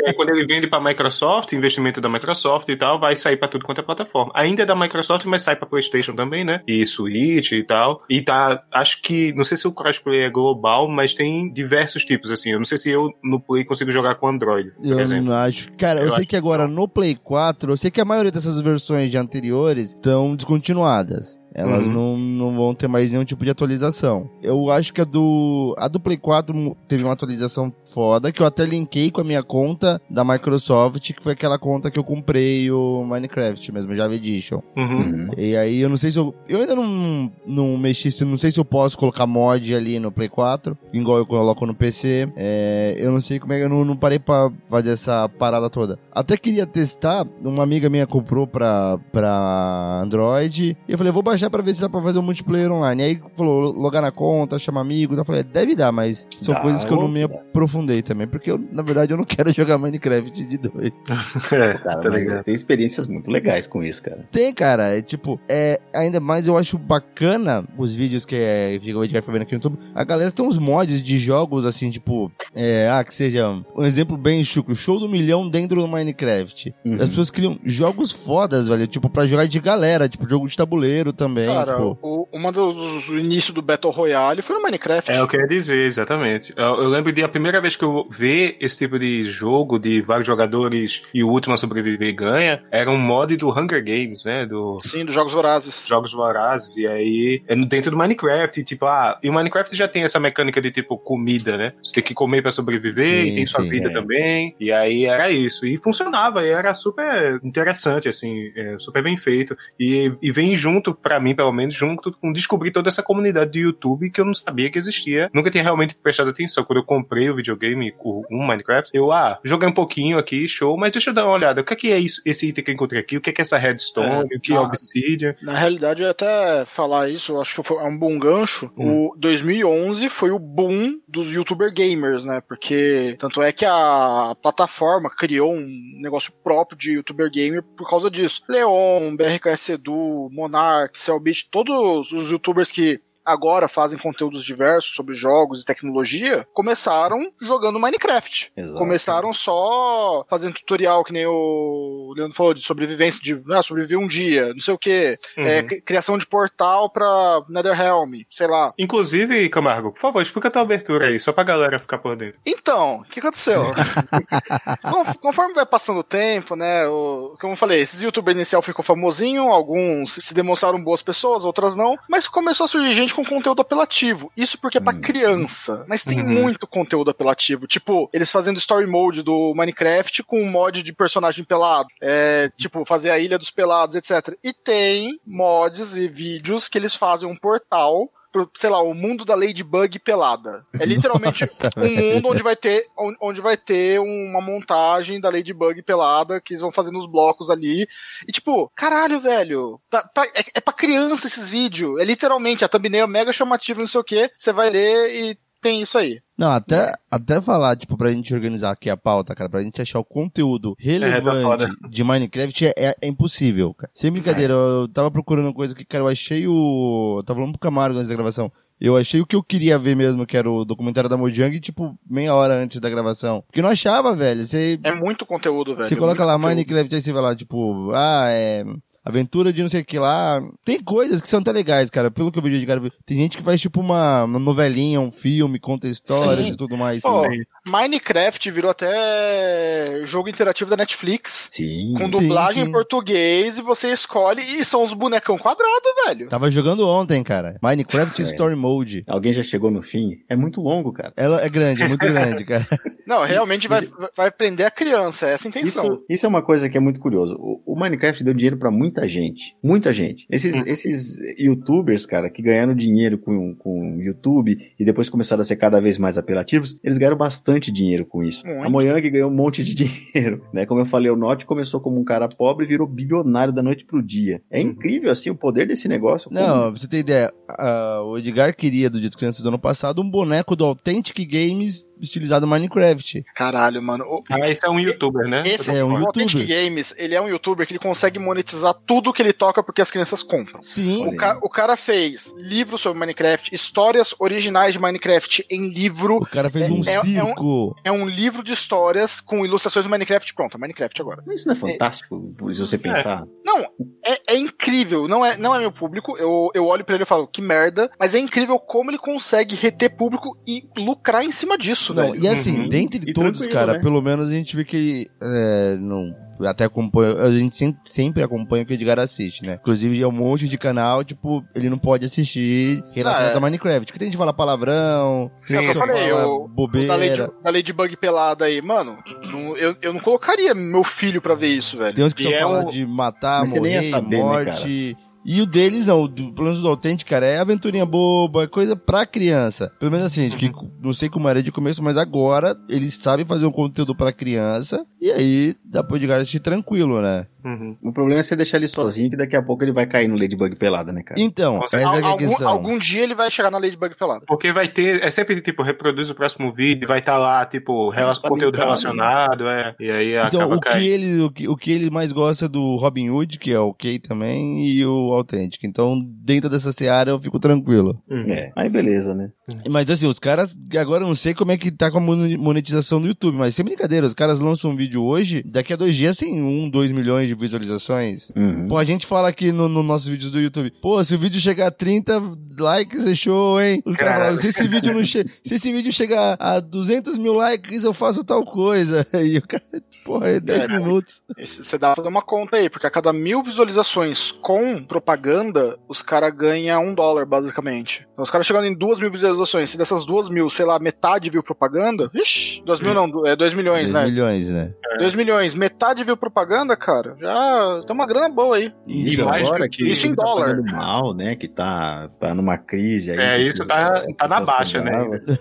[SPEAKER 2] Aí quando ele vende pra Microsoft, investimento da Microsoft e tal, vai sair pra tudo quanto é plataforma. Ainda é da Microsoft, mas sai pra PlayStation também, né? E Switch e tal. E tá, acho que, não sei se o crossplay é global, mas tem diversos tipos, assim. Eu não sei se eu no Play consigo jogar com Android, por
[SPEAKER 1] Eu
[SPEAKER 2] exemplo.
[SPEAKER 1] não acho. Cara, eu,
[SPEAKER 2] Eu
[SPEAKER 1] sei que agora no Play 4, eu sei que a maioria dessas versões de anteriores estão descontinuadas. Elas
[SPEAKER 2] Uhum.
[SPEAKER 1] não, não vão ter mais nenhum tipo de atualização. Eu acho que a do, a do Play 4 mu- teve uma atualização foda, que eu até linkei com a minha conta da Microsoft, que foi aquela conta que eu comprei o Minecraft mesmo, Java Edition.
[SPEAKER 2] Uhum.
[SPEAKER 3] Uhum.
[SPEAKER 1] E aí eu não sei se eu. Eu ainda não, não mexi, se- não sei se eu posso colocar mod ali no Play 4, igual eu coloco no PC. É, eu não sei como é que eu não, não parei pra fazer essa parada toda. Até queria testar, uma amiga minha comprou pra, pra Android. E eu falei, vou baixar pra ver se dá pra fazer um multiplayer online. Aí falou, logar na conta, chamar amigo. Eu falei, deve dar, mas são
[SPEAKER 3] Dá,
[SPEAKER 1] coisas que eu não me aprofundei também. Porque eu, na verdade, eu não quero jogar Minecraft de dois.
[SPEAKER 2] É,
[SPEAKER 3] Cara,
[SPEAKER 2] tá ligado.
[SPEAKER 3] tem experiências muito legais com isso, cara.
[SPEAKER 1] Tem, cara. É tipo, é, ainda mais eu acho bacana os vídeos que é, fica o Edgar foi vendo aqui no YouTube. A galera tem uns mods de jogos assim, tipo, é, ah, que seja um exemplo bem chucro, show do milhão dentro do Minecraft.
[SPEAKER 3] Uhum.
[SPEAKER 1] As pessoas criam jogos fodas, velho, tipo, pra jogar de galera, tipo, jogo de tabuleiro também,
[SPEAKER 4] Cara,
[SPEAKER 1] tipo.
[SPEAKER 4] o, uma dos do início do Battle Royale foi no Minecraft.
[SPEAKER 2] É o que eu ia dizer, exatamente. Eu, eu lembro de a primeira vez que eu vi esse tipo de jogo de vários jogadores e o último a sobreviver ganha, era um mod do Hunger Games, né? Do
[SPEAKER 4] Sim, dos Jogos Vorazes.
[SPEAKER 2] Jogos Vorazes. E aí, é dentro do Minecraft, e, tipo, ah, e o Minecraft já tem essa mecânica de tipo comida, né? Você tem que comer pra sobreviver,
[SPEAKER 1] Sim,
[SPEAKER 2] e tem sua
[SPEAKER 1] sim,
[SPEAKER 2] vida
[SPEAKER 3] é.
[SPEAKER 2] também. E aí era isso. E funcionava, e era super interessante, assim, é, super bem feito. E, e vem junto, pra mim, pelo menos, junto um, descobri toda essa comunidade do YouTube que eu não sabia que existia. Nunca tinha realmente prestado atenção. Quando eu comprei o videogame, o, um Minecraft, eu, ah, joguei um pouquinho aqui, show, mas deixa eu dar uma olhada. O que é, que é isso, esse item que eu encontrei aqui? O que é, que é essa redstone? É, o que é obsidian?
[SPEAKER 4] Na realidade, eu até falar isso, eu acho que foi um bom gancho. Hum. O 2011 foi o boom dos youtuber gamers, né? Porque tanto é que a plataforma criou um negócio próprio de youtuber gamer por causa disso. Leon, BRKS Edu, Monarch, Cellbit, todos os youtubers que agora fazem conteúdos diversos sobre jogos e tecnologia, começaram jogando Minecraft. Exato. Começaram só fazendo tutorial, que nem o Leandro falou, de sobrevivência, de ah, sobreviver um dia, não sei o que, uhum. é, criação de portal pra Netherrealm, sei lá.
[SPEAKER 2] Inclusive, Camargo, por favor, explica a tua abertura aí, só pra galera ficar por dentro.
[SPEAKER 4] Então, o que aconteceu? Conforme vai passando o tempo, né, o, como eu falei, esses youtubers inicial ficou famosinho, alguns se demonstraram boas pessoas, outras não, mas começou a surgir gente com conteúdo apelativo. Isso porque é pra hum. criança. Mas tem uhum. muito conteúdo apelativo. Tipo, eles fazendo story mode do Minecraft com um mod de personagem pelado. É, tipo, fazer a Ilha dos Pelados, etc. E tem mods e vídeos que eles fazem um portal pro, sei lá, o mundo da Ladybug pelada. É literalmente um mundo onde vai ter onde vai ter uma montagem da Ladybug pelada que eles vão fazer nos blocos ali. E tipo, caralho, velho, pra, pra, é, é pra criança esses vídeos. É literalmente, a thumbnail é mega chamativa, não sei o que. Você vai ler e tem isso aí.
[SPEAKER 1] Não, até, até falar, tipo, pra gente organizar aqui a pauta, cara, pra gente achar o conteúdo relevante é, de Minecraft é, é, é, impossível, cara. Sem brincadeira, eu tava procurando coisa que, cara, eu achei o. Eu tava falando pro Camargo antes da gravação. Eu achei o que eu queria ver mesmo, que era o documentário da Mojang, tipo, meia hora antes da gravação. Porque não achava, velho. Você...
[SPEAKER 4] É muito conteúdo, velho.
[SPEAKER 1] Você coloca lá conteúdo. Minecraft, aí você vai lá, tipo, ah, é aventura de não sei o que lá. Tem coisas que são até legais, cara. Pelo que eu vejo de cara, tem gente que faz tipo uma, uma novelinha, um filme, conta histórias Sim. e tudo mais. Pô,
[SPEAKER 4] assim. Minecraft virou até jogo interativo da Netflix.
[SPEAKER 3] Sim.
[SPEAKER 4] Com dublagem sim, em português e você escolhe e são os bonecão quadrado, velho.
[SPEAKER 1] Tava jogando ontem, cara. Minecraft é. Story Mode.
[SPEAKER 3] Alguém já chegou no fim? É muito longo, cara.
[SPEAKER 1] Ela é grande, é muito grande, cara.
[SPEAKER 4] Não, realmente vai, vai prender a criança, é essa a intenção.
[SPEAKER 3] Isso, isso é uma coisa que é muito curioso. O, o Minecraft deu dinheiro para muita gente. Muita gente. Esses, hum. esses youtubers, cara, que ganharam dinheiro com, com YouTube e depois começaram a ser cada vez mais apelativos, eles ganharam bastante dinheiro com isso. Muito. A Mojang ganhou um monte de dinheiro, né? Como eu falei, o Note começou como um cara pobre e virou bilionário da noite pro dia. É uhum. incrível, assim, o poder desse negócio.
[SPEAKER 1] Não, como... pra você ter ideia, uh, o Edgar queria, do Dia das Crianças do ano passado, um boneco do Authentic Games estilizado Minecraft.
[SPEAKER 4] Caralho, mano. O...
[SPEAKER 2] Ah, esse é um youtuber, né?
[SPEAKER 4] Esse é um youtuber. Games, ele é um youtuber que ele consegue monetizar tudo que ele toca porque as crianças compram.
[SPEAKER 1] Sim.
[SPEAKER 4] O, ca o cara fez livros sobre Minecraft, histórias originais de Minecraft em livro.
[SPEAKER 1] O cara fez é, um é,
[SPEAKER 4] circo. É um, é um, livro de histórias com ilustrações de Minecraft. Pronto, Minecraft agora.
[SPEAKER 3] Isso não é fantástico, é, se você pensar.
[SPEAKER 4] Não, é, é, incrível. Não é, não é meu público. Eu, eu olho pra ele e falo, que merda. Mas é incrível como ele consegue reter público e lucrar em cima disso, não, velho.
[SPEAKER 1] E assim, uhum. dentre e todos, cara, né? pelo menos a gente vê que é, não até acompanha, a gente sempre, sempre acompanha o que o Edgar assiste, né? Inclusive, é um monte de canal, tipo, ele não pode assistir relacionado ah, é. a Minecraft. Porque tem gente que fala palavrão,
[SPEAKER 4] Sim, eu falei, fala o, bobeira. Da Lady, Ladybug pelada aí, mano, não, eu, eu não colocaria meu filho pra ver isso, velho.
[SPEAKER 1] Tem uns que só é fala um... de matar, Mas morrer, saber, né, morte... Né, e o deles, não, do, pelo menos do Authentic, cara, é aventurinha boba, é coisa pra criança. Pelo menos assim, uhum. que não sei como era de começo, mas agora eles sabem fazer um conteúdo pra criança. E aí dá pra Edgar assistir tranquilo, né?
[SPEAKER 3] Uhum. O problema é você deixar ele sozinho, que daqui a pouco ele vai cair no Ladybug pelada, né, cara?
[SPEAKER 1] Então, Nossa, essa é a questão.
[SPEAKER 4] Algum dia ele vai chegar na Ladybug pelada.
[SPEAKER 2] Porque vai ter, é sempre tipo, reproduz o próximo vídeo, vai estar tá lá, tipo, rela tá conteúdo brincando, relacionado, né? é. E aí
[SPEAKER 1] então,
[SPEAKER 2] acaba
[SPEAKER 1] o que, ele, o, que, o que ele mais gosta do Robin Hood, que é o Kay também, e o Authentic. Então, dentro dessa seara eu fico tranquilo.
[SPEAKER 3] Uhum. É, aí beleza, né?
[SPEAKER 1] Mas assim, os caras, agora eu não sei como é que tá com a monetização do YouTube, mas sem brincadeira, os caras lançam um vídeo hoje, daqui a dois dias tem um, dois milhões de visualizações. Uhum. Pô, a gente fala aqui no, no nossos vídeos do YouTube, pô, se o vídeo chegar a 30 likes, é show, hein? Os caras falam, se esse vídeo não che se esse vídeo chegar a 200 mil likes, eu faço tal coisa. E o cara, porra, é 10 é, minutos.
[SPEAKER 4] Você dá pra fazer uma conta aí, porque a cada mil visualizações com propaganda, os caras ganham um dólar, basicamente. Então, os caras chegando em duas mil visualizações, se dessas duas mil, sei lá, metade viu propaganda, vixi, duas mil não, é dois milhões,
[SPEAKER 1] dois
[SPEAKER 4] né?
[SPEAKER 1] milhões, né?
[SPEAKER 4] 2 milhões, metade viu propaganda, cara. Já tem uma grana boa aí.
[SPEAKER 3] E
[SPEAKER 2] E mais
[SPEAKER 3] agora
[SPEAKER 2] que-
[SPEAKER 3] que
[SPEAKER 4] isso em
[SPEAKER 3] tá
[SPEAKER 4] dólar.
[SPEAKER 3] mal, né? Que tá, tá numa crise aí.
[SPEAKER 2] É, isso tá- tá na baixa, né?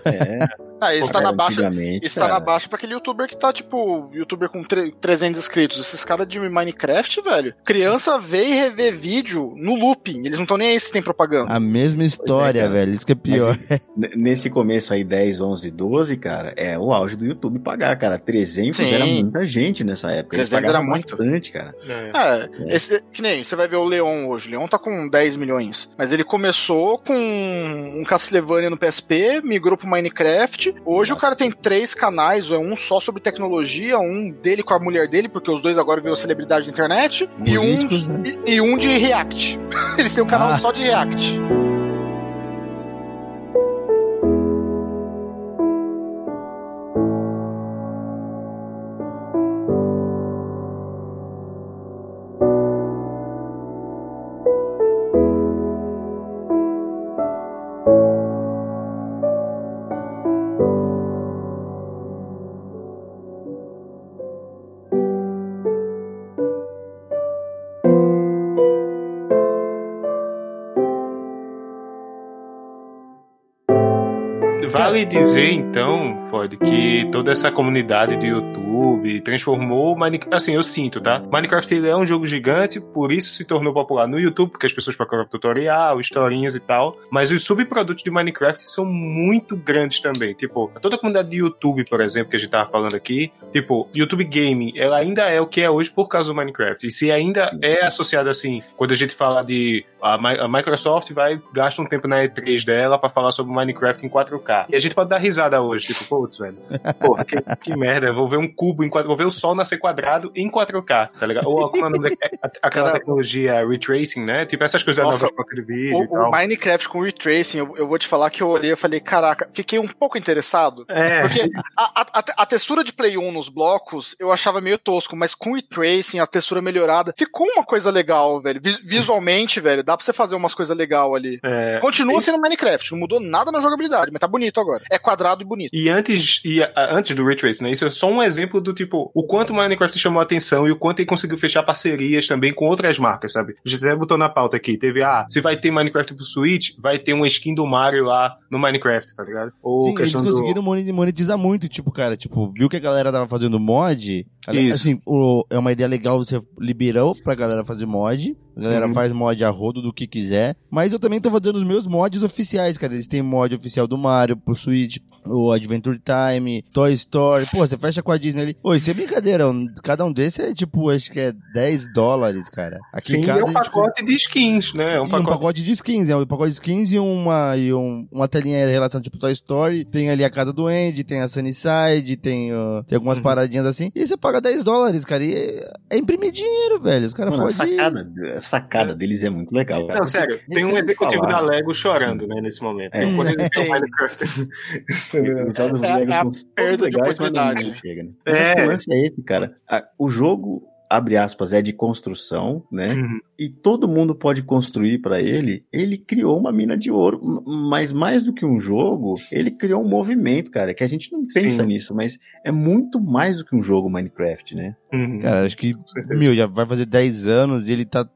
[SPEAKER 3] É,
[SPEAKER 4] Ah, isso tá na baixa. Isso tá na baixa pra aquele youtuber que tá, tipo, youtuber com tre- 300 inscritos. Esses caras de Minecraft, velho. Criança vê e revê vídeo no looping. Eles não estão nem aí se tem propaganda.
[SPEAKER 1] A mesma história,
[SPEAKER 3] cara.
[SPEAKER 1] velho. Isso que é pior.
[SPEAKER 3] N- Nesse começo aí, 10, 11, 12, cara, é o auge do YouTube pagar, cara. 300
[SPEAKER 4] Sim.
[SPEAKER 3] era muita gente nessa época. Eles
[SPEAKER 4] 300 era muito.
[SPEAKER 3] bastante, cara.
[SPEAKER 2] É.
[SPEAKER 4] É, esse- que nem você vai ver o Leon hoje. O Leon tá com 10 milhões. Mas ele começou com um Castlevania no PSP, migrou pro Minecraft. Hoje o cara tem três canais, é um só sobre tecnologia, um dele com a mulher dele, porque os dois agora viram celebridade da internet, e um,
[SPEAKER 1] né?
[SPEAKER 4] e, e um de React. Eles têm um canal
[SPEAKER 1] Ah.
[SPEAKER 4] só de React.
[SPEAKER 2] Vale dizer, então, Ford, que toda essa comunidade de YouTube transformou Minecraft. Assim, eu sinto, tá? Minecraft ele é um jogo gigante, por isso se tornou popular no YouTube, porque as pessoas procuram tutorial, historinhas e tal. Mas os subprodutos de Minecraft são muito grandes também. Tipo, toda a comunidade de YouTube, por exemplo, que a gente tava falando aqui, tipo, YouTube Gaming, ela ainda é o que é hoje por causa do Minecraft. E se ainda é associado assim, quando a gente fala de. A, a Microsoft vai, gasta um tempo na E3 dela pra falar sobre Minecraft em 4K. E a gente pode dar risada hoje, tipo, putz, velho. Porra, que, que merda, vou ver um cubo em 4 vou ver o sol nascer quadrado em 4K, tá ligado? Ou como é o nome tecnologia ray tracing, né? Tipo essas coisas
[SPEAKER 4] Nossa,
[SPEAKER 2] nova placa de vídeo
[SPEAKER 4] O,
[SPEAKER 2] e tal.
[SPEAKER 4] o Minecraft com Ray Tracing, eu, eu vou te falar que eu olhei e falei, caraca, fiquei um pouco interessado.
[SPEAKER 2] É,
[SPEAKER 4] Porque a, a- a- textura de Play 1 nos blocos eu achava meio tosco, mas com Ray Tracing, a textura melhorada, ficou uma coisa legal, velho. Vi- Visualmente, velho, dá pra você fazer umas coisas legais ali.
[SPEAKER 2] é.
[SPEAKER 4] Continua sendo Minecraft, não mudou nada na jogabilidade, mas tá bonito agora. É quadrado e bonito.
[SPEAKER 2] E antes, e a- antes do Ray Tracing, né? Isso é só um exemplo do tipo, o quanto o Minecraft chamou a atenção e o quanto ele conseguiu fechar parcerias também com outras marcas, sabe? A gente até botou na pauta aqui. Teve, ah, se vai ter Minecraft pro Switch, vai ter uma skin do Mario lá no Minecraft, tá ligado? Ou
[SPEAKER 1] Sim, eles
[SPEAKER 2] do...
[SPEAKER 1] conseguiram moni- monetizar muito, tipo, cara, tipo, viu que a galera tava fazendo mod,
[SPEAKER 2] Isso.
[SPEAKER 1] assim, o- é uma ideia legal, você liberou pra galera fazer mod, a galera
[SPEAKER 2] Uhum.
[SPEAKER 1] faz mod a rodo do que quiser, mas eu também tô fazendo os meus mods oficiais, cara, eles têm mod oficial do Mario, pro Switch, o Adventure Time, Toy Story, pô, você fecha com a Disney ali, pô, isso é brincadeira, um- cada um desses é, tipo, acho que é 10 dólares, cara. Aqui
[SPEAKER 2] Sim,
[SPEAKER 1] em casa
[SPEAKER 2] é
[SPEAKER 1] a
[SPEAKER 2] um
[SPEAKER 1] gente
[SPEAKER 2] pacote de skins, né? É um
[SPEAKER 1] e
[SPEAKER 2] pacote...
[SPEAKER 1] um pacote de skins, é um pacote de skins e uma, e um, uma telinha em relação tipo Toy Story. Tem ali a casa do Andy, tem a Sunnyside, tem, uh, tem algumas
[SPEAKER 2] Uhum.
[SPEAKER 1] paradinhas assim. E você paga 10 dólares, cara. E é, é imprimir dinheiro, velho. Os caras podem.
[SPEAKER 3] sacada, a sacada deles é muito legal, cara.
[SPEAKER 2] Não, sério, tem um executivo
[SPEAKER 3] falar.
[SPEAKER 2] da Lego chorando, né, nesse momento.
[SPEAKER 3] É.
[SPEAKER 2] Quando ele vê o
[SPEAKER 4] É.
[SPEAKER 2] Minecraft.
[SPEAKER 3] Os jogos
[SPEAKER 4] É-
[SPEAKER 3] Lego
[SPEAKER 4] é
[SPEAKER 3] são legais, mas não chega, né?
[SPEAKER 2] É.
[SPEAKER 3] O lance é esse, cara. O jogo, abre aspas, é de construção, né?
[SPEAKER 2] Uhum.
[SPEAKER 3] E todo mundo pode construir pra ele. Ele criou uma mina de ouro, mas mais do que um jogo, ele criou um movimento, cara, que a gente não pensa
[SPEAKER 2] Sim.
[SPEAKER 3] nisso, mas é muito mais do que um jogo Minecraft, né?
[SPEAKER 2] Uhum.
[SPEAKER 1] Cara, acho que, meu, já vai fazer 10 anos e ele tá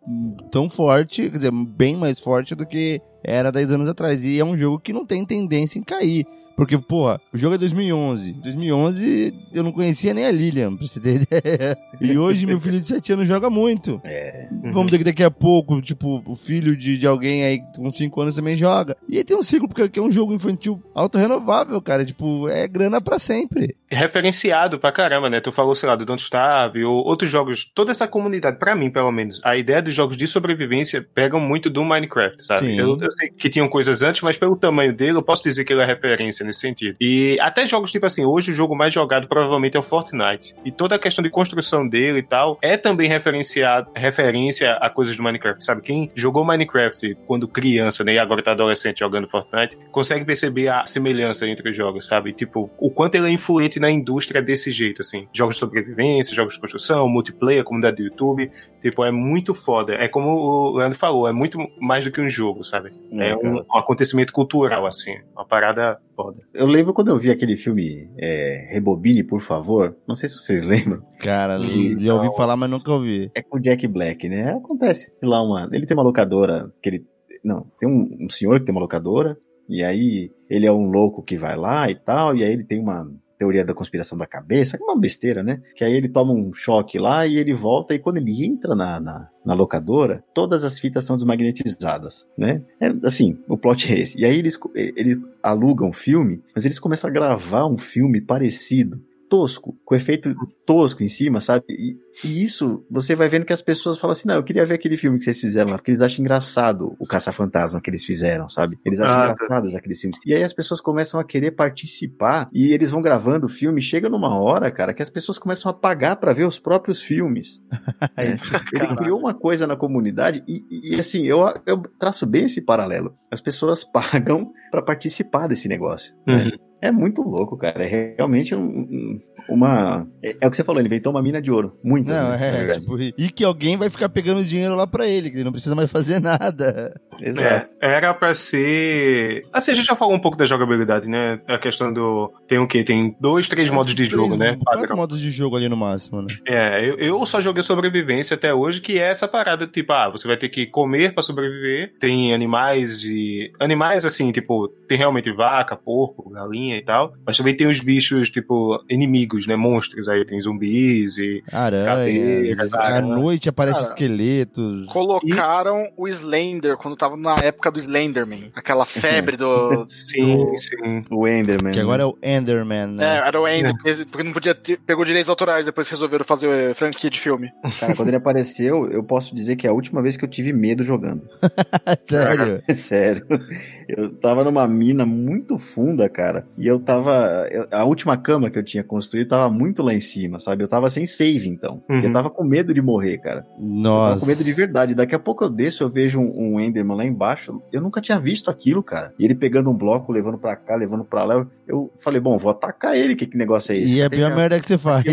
[SPEAKER 1] tão forte, quer dizer, bem mais forte do que era 10 anos atrás. E é um jogo que não tem tendência em cair. Porque, porra, o jogo é 2011. 2011 eu não conhecia nem a Lilian, pra você ter ideia. E hoje meu filho de 7 anos joga muito.
[SPEAKER 3] É.
[SPEAKER 1] Vamos dizer que daqui a pouco, tipo, o filho de, de alguém aí com 5 anos também joga. E aí tem um ciclo, porque é um jogo infantil autorrenovável, cara. Tipo, é grana pra sempre.
[SPEAKER 2] Referenciado pra caramba, né? Tu falou, sei lá, do Don't Starve ou outros jogos. Toda essa comunidade, pra mim, pelo menos, a ideia dos jogos de sobrevivência pegam muito do Minecraft, sabe?
[SPEAKER 1] Sim.
[SPEAKER 2] Eu, eu sei que tinham coisas antes, mas pelo tamanho dele, eu posso dizer que ele é referência nesse sentido. E até jogos tipo assim, hoje o jogo mais jogado provavelmente é o Fortnite. E toda a questão de construção dele e tal é também referenciado, referência a coisas do Minecraft, sabe? Quem jogou Minecraft quando criança, né, e agora tá adolescente jogando Fortnite, consegue perceber a, a semelhança entre os jogos, sabe? Tipo, o quanto ele é influente na indústria desse jeito, assim. Jogos de sobrevivência, jogos de construção, multiplayer, comunidade do YouTube. Tipo, é muito foda. É como o Leandro falou, é muito mais do que um jogo, sabe? É, é um, um, acontecimento cultural, assim. Uma parada foda.
[SPEAKER 3] Eu lembro quando eu vi aquele filme é, Rebobine, por favor. Não sei se vocês lembram.
[SPEAKER 1] Cara, e, já ouvi então, falar, mas nunca ouvi.
[SPEAKER 3] É com o Jack Black, né? Acontece lá uma. Ele tem uma locadora que ele. Não, tem um, um senhor que tem uma locadora. E aí ele é um louco que vai lá e tal. E aí ele tem uma teoria da conspiração da cabeça, é uma besteira, né? Que aí ele toma um choque lá e ele volta, e quando ele entra na, na, na locadora, todas as fitas são desmagnetizadas, né? É, assim, o plot é esse. E aí eles, eles alugam o filme, mas eles começam a gravar um filme parecido tosco, com efeito tosco em cima, sabe? E, e, isso, você vai vendo que as pessoas falam assim, não, eu queria ver aquele filme que vocês fizeram lá, porque eles acham engraçado o Caça-Fantasma que eles fizeram, sabe? Eles acham ah, tá. engraçado aqueles filmes. E aí as pessoas começam a querer participar, e eles vão gravando o filme, chega numa hora, cara, que as pessoas começam a pagar para ver os próprios filmes. é. Ele criou uma coisa na comunidade, e, e assim, eu, eu traço bem esse paralelo. As pessoas pagam para participar desse negócio. Né? Uhum. Né? É muito louco, cara. É realmente um, uma. É, é, o que você falou, ele inventou uma mina de ouro. Muito.
[SPEAKER 1] Não, né? é, tipo, e que alguém vai ficar pegando dinheiro lá pra ele, que ele não precisa mais fazer nada.
[SPEAKER 2] Exato. É, era pra ser. Assim, a gente já falou um pouco da jogabilidade, né? A questão do. Tem o quê? Tem dois, três é, modos de três, jogo, né?
[SPEAKER 1] Quatro modos de jogo ali no máximo, né?
[SPEAKER 2] É, eu, eu só joguei sobrevivência até hoje, que é essa parada, tipo, ah, você vai ter que comer pra sobreviver. Tem animais de. Animais, assim, tipo, tem realmente vaca, porco, galinha e tal. Mas também tem os bichos, tipo, inimigos, né? Monstros. Aí tem zumbis e.
[SPEAKER 1] Aranhas. À noite aparecem esqueletos.
[SPEAKER 4] Colocaram e... o Slender quando tava na época do Slenderman. Aquela febre do.
[SPEAKER 2] sim, do... sim.
[SPEAKER 3] O Enderman.
[SPEAKER 1] Que agora é o Enderman, né?
[SPEAKER 4] É, era o Enderman, é. porque não podia ter. Pegou direitos autorais, depois resolveram fazer franquia de filme.
[SPEAKER 3] Cara, quando ele apareceu, eu posso dizer que é a última vez que eu tive medo jogando.
[SPEAKER 1] Sério?
[SPEAKER 3] Sério. Eu tava numa mina muito funda, cara. E eu tava. Eu, a última cama que eu tinha construído tava muito lá em cima, sabe? Eu tava sem save, então. Uhum. Eu tava com medo de morrer, cara.
[SPEAKER 1] Nossa. Eu
[SPEAKER 3] tava com medo de verdade. Daqui a pouco eu desço, eu vejo um, um Enderman lá embaixo. Eu nunca tinha visto aquilo, cara. E ele pegando um bloco, levando pra cá, levando pra lá. Eu, eu falei, bom, vou atacar ele. Que, que negócio é esse?
[SPEAKER 1] E é a pior merda que você faz.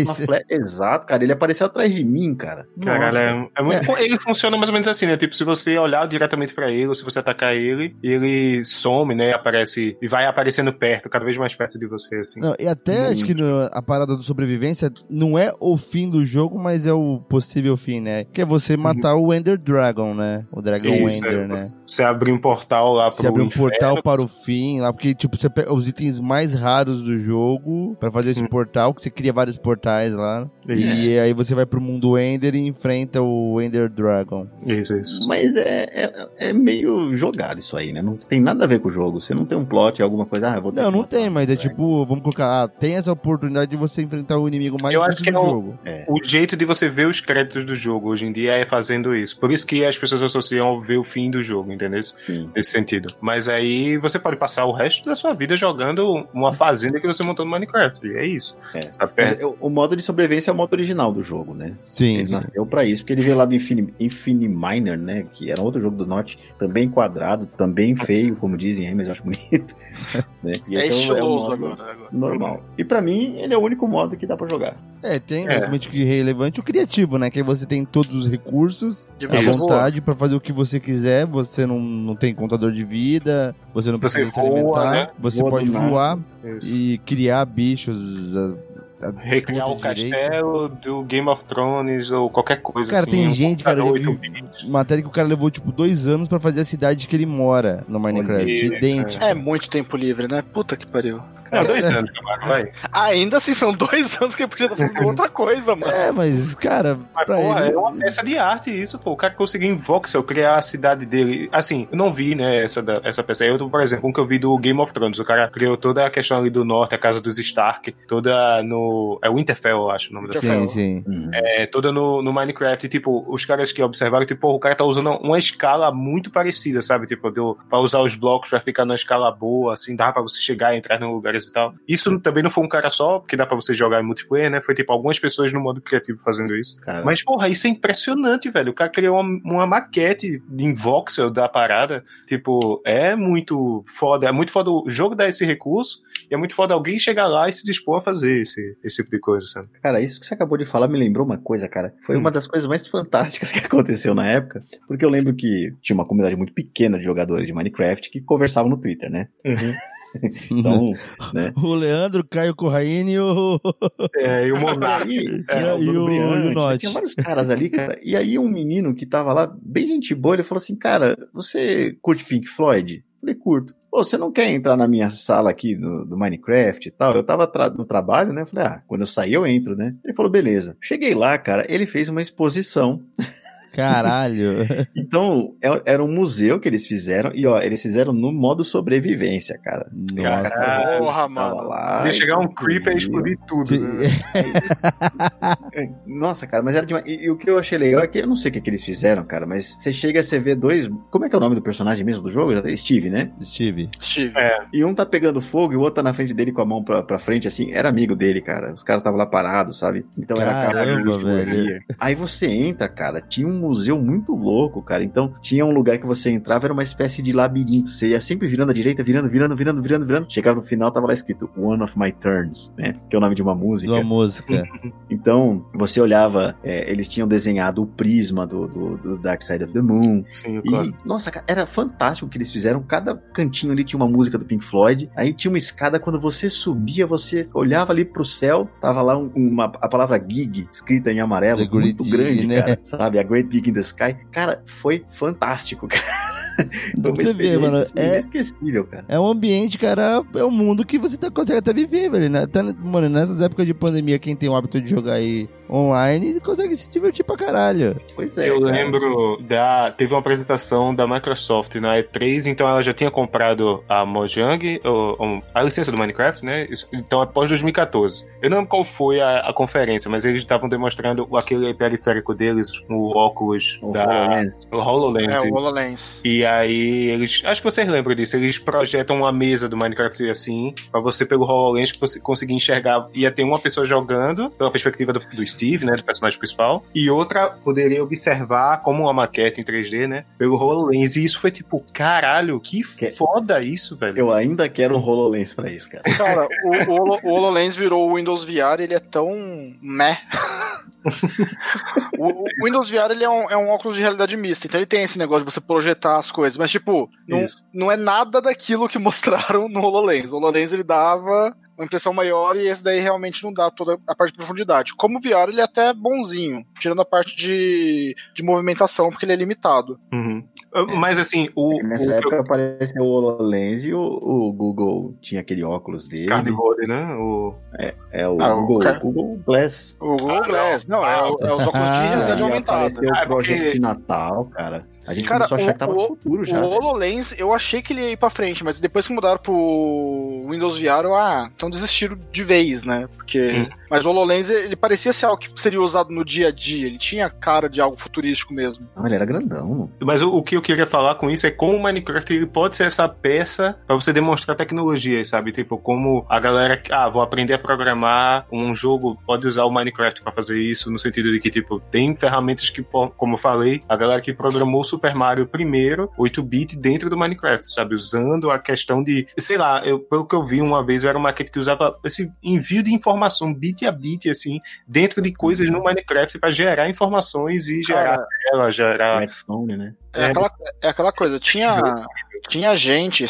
[SPEAKER 3] Exato, cara. Ele apareceu atrás de mim, cara.
[SPEAKER 2] Caralho, é, é muito... É. Ele funciona mais ou menos assim, né? Tipo, se você olhar diretamente pra ele, ou se você atacar ele, ele some, né? Aparece e vai aparecendo perto, cada vez mais perto de você, assim.
[SPEAKER 1] Não, e até acho que no, a parada do sobrevivência não é o fim do jogo, mas é o possível fim, né? Que é você uhum. matar uhum. o Ender Dragon, né? O Dragão Isso, Ender, é, né?
[SPEAKER 2] Você abrir um portal lá pro Você abrir um
[SPEAKER 1] inferno. portal para o fim, lá, porque, tipo, você pega os itens mais raros do jogo para fazer esse uhum. portal, que você cria vários portais lá. Isso. E aí você vai pro mundo Ender e enfrenta o Ender Dragon.
[SPEAKER 2] Isso, isso.
[SPEAKER 3] Mas é, é, é meio jogado isso aí, né? Não tem nada a ver com o jogo. Você não tem um plot, alguma coisa, ah, vou
[SPEAKER 1] Não, não tem, mas é tipo, vamos colocar, ah, tem essa oportunidade de você enfrentar o inimigo mais
[SPEAKER 2] Eu acho que é o, jogo. É. O jeito de você ver os créditos do jogo hoje em dia é fazendo isso. Por isso que as pessoas associam ao ver o fim do jogo, entendeu? Sim. Nesse sentido. Mas aí você pode passar o resto da sua vida jogando uma fazenda que você montou no Minecraft. E é isso. É.
[SPEAKER 3] Tá o modo de sobrevivência é o modo original do jogo, né?
[SPEAKER 1] Sim.
[SPEAKER 3] Ele nasceu pra isso, porque ele veio lá do Infini, Infiniminer, né? Que era outro jogo do Norte, também quadrado, também feio, como dizem mas eu acho bonito. né? E
[SPEAKER 4] é, esse é, é o modo agora, agora.
[SPEAKER 3] normal. E pra mim, ele é o único modo que dá pra jogar.
[SPEAKER 1] É, tem é. basicamente que relevante o criativo, né? Que aí você tem todos os recursos à vontade para fazer o que você quiser, você não, não tem contador de vida, você não você precisa voa, se alimentar, né? você voa pode voar e criar bichos
[SPEAKER 2] recriar o castelo do Game of Thrones ou qualquer coisa
[SPEAKER 1] cara,
[SPEAKER 2] assim.
[SPEAKER 1] tem gente, cara, matéria que o cara levou tipo dois anos para fazer a cidade que ele mora no Minecraft. idêntico.
[SPEAKER 4] É muito tempo livre, né? Puta que pariu.
[SPEAKER 2] Não, dois anos, vai.
[SPEAKER 4] Ainda assim, são dois anos que ele podia estar fazendo outra coisa, mano.
[SPEAKER 1] É, mas, cara.
[SPEAKER 2] Mas, porra, ele... é uma peça de arte isso, pô. O cara conseguiu em voxel criar a cidade dele. Assim, eu não vi, né, essa, essa peça. Eu, por exemplo, um que eu vi do Game of Thrones. O cara criou toda a questão ali do norte, a casa dos Stark, toda no no. É Winterfell, eu acho o nome da
[SPEAKER 1] Sim, sim.
[SPEAKER 3] Uhum.
[SPEAKER 2] é, toda no, no Minecraft, e, tipo, os caras que observaram, tipo, pô, o cara tá usando uma escala muito parecida, sabe? Tipo, deu pra usar os blocos pra ficar numa escala boa, assim, dá pra você chegar e entrar em lugares e tal. Isso também não foi um cara só, porque dá pra você jogar em multiplayer, né? Foi, tipo, algumas pessoas no modo criativo fazendo isso.
[SPEAKER 3] Cara,
[SPEAKER 2] Mas, porra, isso é impressionante, velho. O cara criou uma, uma maquete em voxel da parada. Tipo, é muito foda. É muito foda o jogo dar esse recurso. E é muito foda alguém chegar lá e se dispor a fazer esse, esse tipo de coisa, sabe?
[SPEAKER 3] Cara, isso que você acabou de falar me lembrou uma coisa, cara. Foi
[SPEAKER 2] Hum.
[SPEAKER 3] uma das coisas mais fantásticas que aconteceu na época. Porque eu lembro que tinha uma comunidade muito pequena de jogadores de Minecraft que conversavam no Twitter, né? Então, né?
[SPEAKER 1] O Leandro, Caio Corraine e o.
[SPEAKER 2] É, e o Monark.
[SPEAKER 3] Aí,
[SPEAKER 1] É,
[SPEAKER 3] é,
[SPEAKER 1] e o-
[SPEAKER 3] Briante,
[SPEAKER 1] e o Notch.
[SPEAKER 3] Tinha vários caras ali, cara. E aí um menino que tava lá, bem gente boa, ele falou assim, cara, você curte Pink Floyd? Falei, curto. Pô, você não quer entrar na minha sala aqui do, do Minecraft e tal? Eu tava tra- no trabalho, né? Falei, ah, quando eu sair eu entro, né? Ele falou, beleza. Cheguei lá, cara, ele fez uma exposição
[SPEAKER 1] Caralho.
[SPEAKER 3] Então, é- era um museu que eles fizeram, e ó, eles fizeram no modo sobrevivência, cara.
[SPEAKER 1] Nossa.
[SPEAKER 2] Caralho.
[SPEAKER 4] Porra, mano.
[SPEAKER 3] lá,
[SPEAKER 2] Ia chegar um creeper e explodir tudo. né?
[SPEAKER 3] É, Nossa, cara, mas era demais. E, e o que eu achei legal é que eu não sei o que, que eles fizeram, cara, mas você chega, você vê dois. Como é que é o nome do personagem mesmo do jogo? Steve, né?
[SPEAKER 1] Steve.
[SPEAKER 4] Steve.
[SPEAKER 2] É.
[SPEAKER 3] E um tá pegando fogo e o outro tá na frente dele com a mão pra, pra frente, assim. Era amigo dele, cara. Os caras estavam lá parados, sabe? Então era cara
[SPEAKER 1] Caramba, velho.
[SPEAKER 3] Aí você entra, cara, tinha um museu muito louco, cara. Então tinha um lugar que você entrava, era uma espécie de labirinto. Você ia sempre virando à direita, virando, virando, virando, virando, virando. Chegava no final, tava lá escrito One of My Turns, né? Que é o nome de uma música.
[SPEAKER 1] Uma música.
[SPEAKER 3] Então, você olhava, é, eles tinham desenhado o prisma do, do, do Dark Side of the Moon.
[SPEAKER 2] Sim,
[SPEAKER 3] E,
[SPEAKER 2] claro.
[SPEAKER 3] nossa, cara, era fantástico o que eles fizeram. Cada cantinho ali tinha uma música do Pink Floyd. Aí tinha uma escada, quando você subia, você olhava ali pro céu, tava lá um- uma, a palavra gig escrita em amarelo,
[SPEAKER 1] The
[SPEAKER 3] muito grande,
[SPEAKER 1] né?
[SPEAKER 3] cara. Sabe? A Great Gig in the Sky. Cara, foi fantástico, cara.
[SPEAKER 1] Então você vê, mano,
[SPEAKER 3] assim,
[SPEAKER 1] é-
[SPEAKER 3] inesquecível, cara.
[SPEAKER 1] É um ambiente, cara, é um mundo que você tá- consegue até viver, velho. né? Até, mano, nessas épocas de pandemia, quem tem o hábito de jogar aí online consegue se divertir pra caralho.
[SPEAKER 3] Pois é.
[SPEAKER 2] Eu
[SPEAKER 3] cara.
[SPEAKER 2] lembro da. Teve uma apresentação da Microsoft na E3, então ela já tinha comprado a Mojang, o- o- a licença do Minecraft, né? Então é pós 2014. Eu não lembro qual foi a, a conferência, mas eles estavam demonstrando aquele periférico deles, o óculos
[SPEAKER 3] O
[SPEAKER 2] da.
[SPEAKER 3] HoloLens.
[SPEAKER 2] O HoloLens.
[SPEAKER 4] É, o HoloLens.
[SPEAKER 2] E aí eles. Acho que vocês lembram disso. Eles projetam uma mesa do Minecraft assim, pra você pelo HoloLens cons- conseguir enxergar. Ia ter uma pessoa jogando, pela perspectiva do, do Steve, né? Do personagem principal. E outra poderia observar como uma maquete em 3D, né? Pelo HoloLens. E isso foi tipo, caralho, que
[SPEAKER 3] Que-
[SPEAKER 2] foda isso, velho.
[SPEAKER 3] Eu ainda quero um HoloLens pra isso, cara.
[SPEAKER 4] Cara, o, o, o HoloLens virou o Windows VR, ele é tão meh. o, o Windows VR ele é, um, é um óculos de realidade mista, então ele tem esse negócio de você projetar as coisas, mas tipo, não,
[SPEAKER 3] Isso.
[SPEAKER 4] não é nada daquilo que mostraram no HoloLens. O HoloLens ele dava uma impressão maior e esse daí realmente não dá toda a parte de profundidade. Como o VR ele é até bonzinho, tirando a parte de, de movimentação, porque ele é limitado.
[SPEAKER 2] Uhum. Mas assim, o.
[SPEAKER 3] Nessa
[SPEAKER 2] o
[SPEAKER 3] época apareceu o HoloLens e o, o Google tinha aquele óculos dele.
[SPEAKER 2] Cardboard, né? O...
[SPEAKER 3] É o
[SPEAKER 4] Ah, o
[SPEAKER 3] Google,
[SPEAKER 4] cara-
[SPEAKER 3] Google Glass.
[SPEAKER 4] O Google
[SPEAKER 2] Ah,
[SPEAKER 4] Glass, não, é, o- é os óculos de
[SPEAKER 1] Ah,
[SPEAKER 4] realidade aumentada.
[SPEAKER 3] apareceu
[SPEAKER 2] Ah,
[SPEAKER 3] o projeto
[SPEAKER 2] porque-
[SPEAKER 3] de Natal, cara. A gente
[SPEAKER 4] Cara,
[SPEAKER 3] começou a achar
[SPEAKER 4] o-
[SPEAKER 3] que tava
[SPEAKER 4] o-
[SPEAKER 3] no futuro já.
[SPEAKER 4] o
[SPEAKER 3] velho.
[SPEAKER 4] HoloLens, eu achei que ele ia ir pra frente, mas depois que mudaram pro Windows VR, eu, ah, então desistiram de vez, né? Porque. Mas o HoloLens, ele parecia ser algo que seria usado no dia a dia, ele tinha cara de algo futurístico mesmo.
[SPEAKER 3] Não, ele era grandão.
[SPEAKER 2] Mas o, o que eu queria falar com isso é como o Minecraft ele pode ser essa peça pra você demonstrar tecnologias, sabe? Tipo, como a galera, que, ah, vou aprender a programar um jogo, pode usar o Minecraft pra fazer isso, no sentido de que, tipo, tem ferramentas que, como eu falei, a galera que programou o Super Mario primeiro, 8-bit, dentro do Minecraft, sabe? Usando a questão de, sei lá, eu, pelo que eu vi uma vez, era uma maquete que usava esse envio de informação bit a bit, assim, dentro de coisas no Minecraft pra gerar informações e gerar
[SPEAKER 4] Cara,
[SPEAKER 2] tela, gerar
[SPEAKER 3] Redstone, né?
[SPEAKER 4] É,
[SPEAKER 2] É.
[SPEAKER 4] aquela, é aquela coisa, tinha. Tinha gente,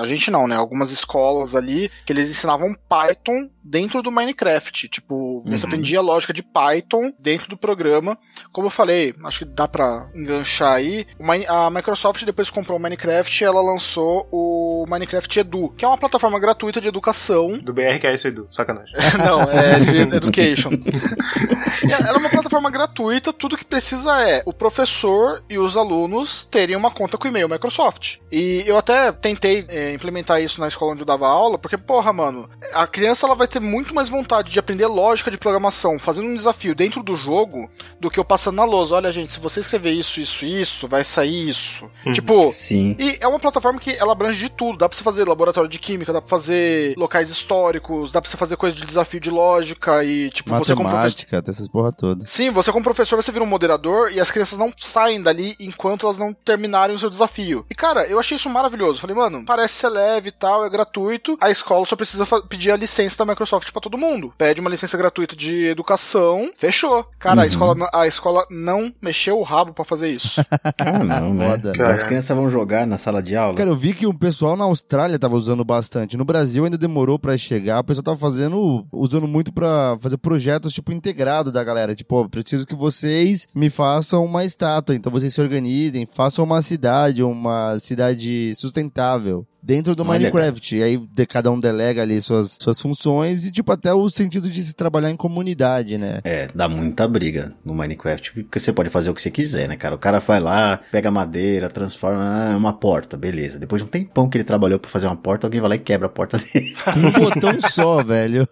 [SPEAKER 4] a gente não, né? Algumas escolas ali que eles ensinavam Python dentro do Minecraft. Tipo, você
[SPEAKER 3] Uhum.
[SPEAKER 4] aprendia a lógica de Python dentro do programa. Como eu falei, acho que dá pra enganchar aí. A Microsoft depois que comprou o Minecraft, ela lançou o Minecraft Edu, que é uma plataforma gratuita de educação
[SPEAKER 2] Do BRKS Edu, sacanagem.
[SPEAKER 4] não, é de education. É, Ela é uma plataforma gratuita, tudo que precisa é o professor e os alunos terem uma conta com e-mail Microsoft. E eu até tentei é, implementar isso na escola onde eu dava aula, porque, porra, mano, a criança ela vai ter muito mais vontade de aprender lógica de programação fazendo um desafio dentro do jogo do que eu passando na lousa. Olha, gente, se você escrever isso, isso, isso, vai sair isso.
[SPEAKER 2] Uhum.
[SPEAKER 4] Tipo,
[SPEAKER 3] Sim.
[SPEAKER 4] e é uma plataforma que ela abrange de tudo. Dá pra você fazer laboratório de química, dá pra fazer locais históricos, dá pra você fazer coisa de desafio de lógica e, tipo, você como professor.
[SPEAKER 1] Matemática, até essas porra toda.
[SPEAKER 4] Sim, você como professor, você vira um moderador e as crianças não saem dali enquanto elas não terminarem o seu desafio. E, cara, eu achei isso maravilhoso. Falei, mano, parece ser leve e tal, é gratuito. A escola só precisa pedir a licença da Microsoft pra todo mundo. Pede uma licença gratuita de educação, fechou. Cara, a, escola, a escola não mexeu o rabo pra fazer isso.
[SPEAKER 3] Ah, não, né?
[SPEAKER 1] Foda.
[SPEAKER 3] As crianças vão jogar na sala de aula.
[SPEAKER 1] Cara, eu vi que o pessoal na Austrália tava usando bastante. No Brasil ainda demorou pra chegar. O pessoal tava fazendo, usando muito pra fazer projetos, tipo, integrado da galera. Tipo, ó, preciso que vocês me façam uma estátua. Então vocês se organizem, façam uma cidade, uma cidade sustentável. Dentro do
[SPEAKER 3] Olha,
[SPEAKER 1] Minecraft. E aí de- cada um delega ali suas, suas funções e, tipo, até o sentido de se trabalhar em comunidade, né?
[SPEAKER 3] É, dá muita briga no Minecraft, porque você pode fazer o que você quiser, né, cara? O cara vai lá, pega madeira, transforma em uma porta, beleza. Depois de um tempão que ele trabalhou pra fazer uma porta, alguém vai lá e quebra a porta dele.
[SPEAKER 1] Um botão só, velho.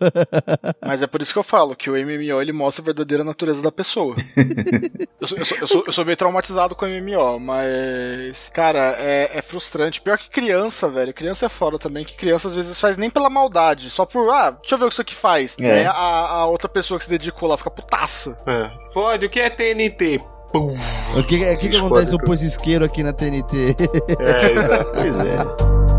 [SPEAKER 4] Mas é por isso que eu falo que o MMO ele mostra a verdadeira natureza da pessoa. eu, sou, eu, sou, eu, sou, eu sou meio traumatizado com o MMO, mas. Cara, é, é frustrante. Pior que criança, velho. Criança é foda também, que criança às vezes faz nem pela maldade, só por. Ah, deixa eu ver o que isso aqui faz.
[SPEAKER 3] É.
[SPEAKER 4] Aí a, a outra pessoa que se dedicou lá fica putaça.
[SPEAKER 2] É. Fode, o que é TNT? Pum.
[SPEAKER 1] O que, o que, que acontece se eu pôs isqueiro aqui na TNT?
[SPEAKER 2] É, exato.
[SPEAKER 3] pois é.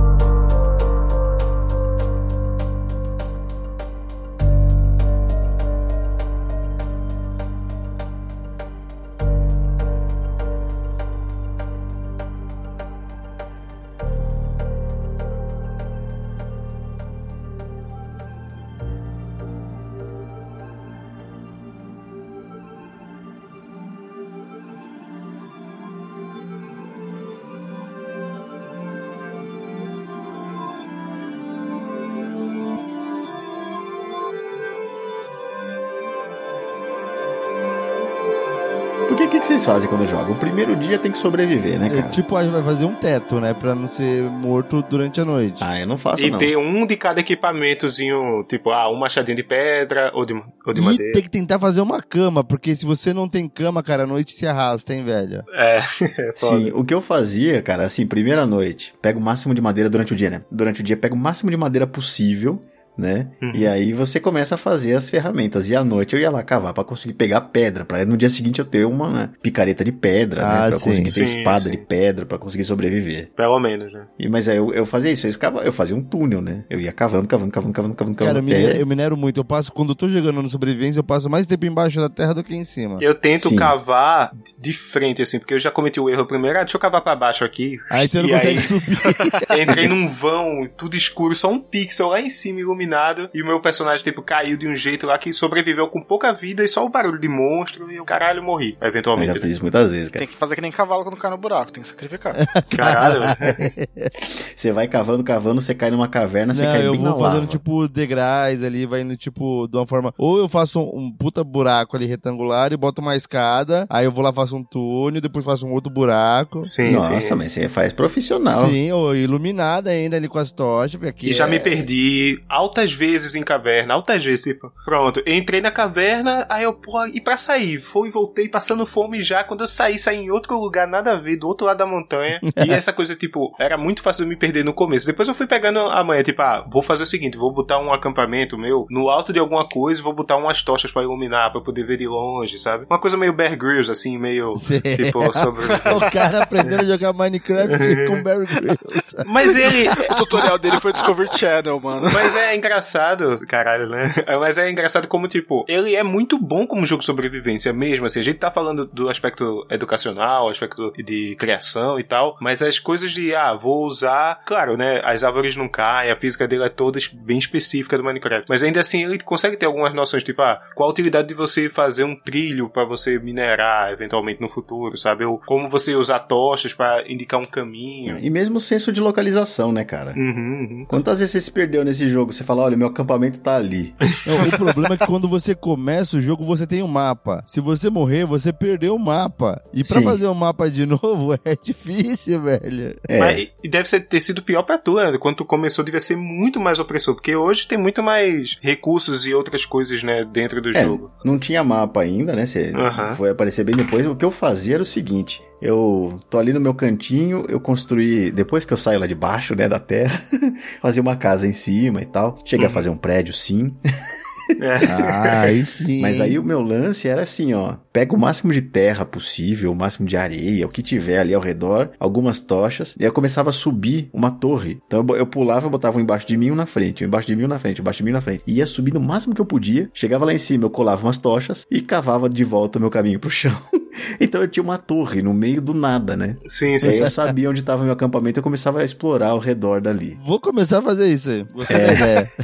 [SPEAKER 3] Vocês fazem quando jogam? O primeiro dia tem que sobreviver, né,
[SPEAKER 1] É,
[SPEAKER 3] cara?
[SPEAKER 1] tipo, a gente vai fazer um teto, né? Pra não ser morto durante a noite.
[SPEAKER 3] Ah, eu não faço,
[SPEAKER 2] E
[SPEAKER 3] não.
[SPEAKER 2] ter um de cada equipamentozinho, tipo, ah, um machadinho de pedra ou de, ou de
[SPEAKER 1] e
[SPEAKER 2] madeira.
[SPEAKER 1] tem que tentar fazer uma cama, porque se você não tem cama, cara, a noite se arrasta, hein, velho?
[SPEAKER 2] É, é.
[SPEAKER 3] Sim, o que eu fazia, cara, assim, primeira noite, pega o máximo de madeira durante o dia, né? Durante o dia, pega o máximo de madeira possível, né?
[SPEAKER 2] Uhum.
[SPEAKER 3] E aí você começa a fazer as ferramentas. E à noite eu ia lá cavar pra conseguir pegar pedra, pra no dia seguinte eu ter uma né, picareta de pedra,
[SPEAKER 1] Ah,
[SPEAKER 3] né? Pra
[SPEAKER 1] sim.
[SPEAKER 3] conseguir ter
[SPEAKER 2] Sim,
[SPEAKER 3] espada
[SPEAKER 2] sim.
[SPEAKER 3] de pedra, pra conseguir sobreviver.
[SPEAKER 2] Pelo menos, né?
[SPEAKER 3] E, mas aí eu, eu fazia isso, eu, escava, eu fazia um túnel, né? Eu ia cavando, cavando, cavando, cavando, cavando,
[SPEAKER 1] Cara, eu
[SPEAKER 3] cavando.
[SPEAKER 1] minero,
[SPEAKER 3] até-
[SPEAKER 1] eu minero muito. Eu passo, quando eu tô jogando no sobrevivência, eu passo mais tempo embaixo da terra do que em cima.
[SPEAKER 2] Eu tento
[SPEAKER 3] Sim.
[SPEAKER 2] cavar de frente, assim, porque eu já cometi o erro primeiro. Ah, deixa eu cavar pra baixo aqui.
[SPEAKER 1] Aí você não
[SPEAKER 2] E
[SPEAKER 1] consegue
[SPEAKER 2] aí,
[SPEAKER 1] subir.
[SPEAKER 2] Entrei num vão, tudo escuro, só um pixel lá em cima iluminado. E o meu personagem, tipo, caiu de um jeito lá que sobreviveu com pouca vida e só o barulho de monstro. E o caralho morri,
[SPEAKER 3] Eu
[SPEAKER 2] eventualmente.
[SPEAKER 3] já
[SPEAKER 2] né?
[SPEAKER 3] fiz isso muitas vezes, cara.
[SPEAKER 4] Tem que fazer que nem cavalo quando cai no buraco, tem que sacrificar.
[SPEAKER 2] Caralho.
[SPEAKER 3] Você vai cavando, cavando, você cai numa caverna, você
[SPEAKER 1] Não,
[SPEAKER 3] cai
[SPEAKER 1] eu
[SPEAKER 3] bem
[SPEAKER 1] vou fazendo,
[SPEAKER 3] lava.
[SPEAKER 1] tipo, degraus ali, vai indo, tipo, de uma forma... Ou eu faço um, um puta buraco ali retangular e boto uma escada, aí eu vou lá, faço um túnel, depois faço um outro buraco.
[SPEAKER 2] Sim,
[SPEAKER 3] Nossa,
[SPEAKER 2] sim.
[SPEAKER 3] mas você faz profissional.
[SPEAKER 1] Sim, ou iluminada ainda ali com as tochas, aqui
[SPEAKER 2] E já
[SPEAKER 1] é-
[SPEAKER 2] me perdi altas vezes em caverna, altas vezes, tipo, pronto, entrei na caverna, aí eu, pô, e pra sair? Fui, voltei, passando fome já, quando eu saí, saí em outro lugar, nada a ver, do outro lado da montanha, e essa coisa, tipo, era muito fácil de me perder no começo, depois eu fui pegando a manha, tipo, ah, vou fazer o seguinte, vou botar um acampamento meu no alto de alguma coisa, vou botar umas tochas pra iluminar, pra eu poder ver de longe, sabe? Uma coisa meio Bear Grylls, assim, meio,
[SPEAKER 1] Sim.
[SPEAKER 2] tipo, sobre...
[SPEAKER 1] o cara aprendendo a jogar Minecraft com Barry Grylls.
[SPEAKER 2] Mas ele,
[SPEAKER 4] o tutorial dele foi Discovery Channel, mano.
[SPEAKER 2] Mas é engraçado, caralho, né? Mas é engraçado como, tipo, ele é muito bom como jogo de sobrevivência mesmo, assim. A gente tá falando do aspecto educacional, aspecto de criação e tal, mas as coisas de, ah, vou usar... Claro, né? As árvores não caem, a física dele é toda bem específica do Minecraft. Mas ainda assim, ele consegue ter algumas noções, tipo, ah, qual a utilidade de você fazer um trilho pra você minerar, eventualmente, no futuro, sabe? Ou como você usar tochas pra indicar um caminho.
[SPEAKER 3] E mesmo o senso de localização, né, cara?
[SPEAKER 2] Uhum, uhum.
[SPEAKER 3] Quantas vezes você se perdeu nesse jogo? Você fala, fala, olha, meu acampamento tá ali.
[SPEAKER 1] Não, o problema é que quando você começa o jogo, você tem um mapa. Se você morrer, você perdeu o mapa. E pra
[SPEAKER 3] Sim.
[SPEAKER 1] fazer o mapa de novo é difícil, velho.
[SPEAKER 3] É,
[SPEAKER 2] Mas, e deve ser, ter sido pior pra tu, né? Quando tu começou, devia ser muito mais opressor. Porque hoje tem muito mais recursos e outras coisas, né, dentro do
[SPEAKER 3] É,
[SPEAKER 2] jogo.
[SPEAKER 3] não tinha mapa ainda, né? Você foi aparecer bem depois. O que eu fazia era o seguinte: eu tô ali no meu cantinho, eu construí, depois que eu saio lá de baixo, né, da terra, fazia uma casa em cima e tal. Cheguei a
[SPEAKER 2] Uhum.
[SPEAKER 3] fazer um prédio, sim.
[SPEAKER 2] É.
[SPEAKER 1] Ah, aí sim.
[SPEAKER 3] Mas aí o meu lance era assim, ó. Pega o máximo de terra possível, o máximo de areia, o que tiver ali ao redor, algumas tochas, e aí eu começava a subir uma torre. Então eu, bo- eu pulava, botava um embaixo de mim, um na frente, um embaixo de mim, um na frente, um embaixo de mim, um na frente. E ia subindo o máximo que eu podia, chegava lá em cima, eu colava umas tochas e cavava de volta o meu caminho pro chão. então eu tinha uma torre no meio do nada, né?
[SPEAKER 2] Sim,
[SPEAKER 3] E aí
[SPEAKER 2] sim.
[SPEAKER 3] eu sabia onde estava meu acampamento, eu começava a explorar ao redor dali.
[SPEAKER 1] Vou começar a fazer isso aí. Gostei
[SPEAKER 3] É.
[SPEAKER 1] da ideia.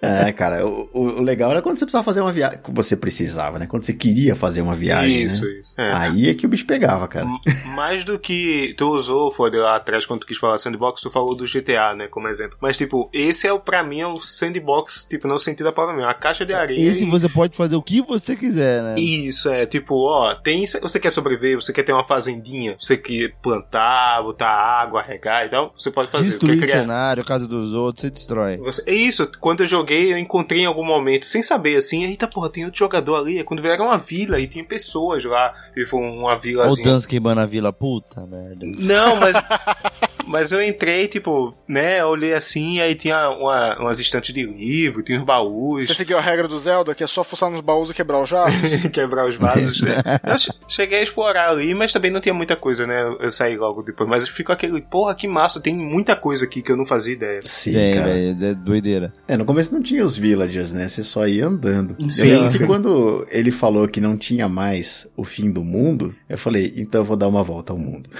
[SPEAKER 3] É, cara, o, o- o legal era quando você precisava fazer uma viagem. Você precisava, né? Quando você queria fazer uma viagem.
[SPEAKER 2] Isso,
[SPEAKER 3] né?
[SPEAKER 2] isso. É.
[SPEAKER 3] Aí é que o bicho pegava, cara.
[SPEAKER 2] Mais do que tu usou, foi lá atrás, quando tu quis falar sandbox, tu falou do GTA, né, como exemplo. Mas, tipo, esse é o, pra mim, é o sandbox, tipo, no sentido da palavra mesmo. A caixa de areia.
[SPEAKER 1] Esse
[SPEAKER 2] e-
[SPEAKER 1] você pode fazer o que você quiser, né?
[SPEAKER 2] Isso, é, tipo, ó, tem. Você quer sobreviver, você quer ter uma fazendinha, você quer plantar, botar água, regar e tal, você pode fazer.
[SPEAKER 1] Destruir
[SPEAKER 2] criar.
[SPEAKER 1] cenário, casa dos outros, você destrói.
[SPEAKER 2] Você- é isso, quando eu joguei, eu encontrei em algum momento, sem saber assim, eita porra, tem outro jogador ali. É quando vieram uma vila e tinha pessoas lá, tipo, uma
[SPEAKER 1] Olha o
[SPEAKER 2] vilazinha.
[SPEAKER 1] Dance queimando a vila, puta merda.
[SPEAKER 2] Não, mas. Mas eu entrei, tipo, né, eu olhei assim, aí tinha uma, umas estantes de livro, tinha uns baús,
[SPEAKER 4] Você seguiu a regra do Zelda, que é só fuçar nos baús e quebrar o jarro?
[SPEAKER 2] quebrar os vasos. né? Eu che- cheguei a explorar ali, mas também não tinha muita coisa, né? Eu- saí logo depois. Mas ficou aquele, porra, que massa, tem muita coisa aqui que eu não fazia ideia.
[SPEAKER 3] Sim,
[SPEAKER 1] Tem,
[SPEAKER 3] cara.
[SPEAKER 1] velho, é doideira.
[SPEAKER 3] É, no começo não tinha os villagers, né? Você só ia andando.
[SPEAKER 2] Sim,
[SPEAKER 3] eu lembro
[SPEAKER 2] sim.
[SPEAKER 3] que quando ele falou que não tinha mais o fim do mundo, eu falei, então eu vou dar uma volta ao mundo.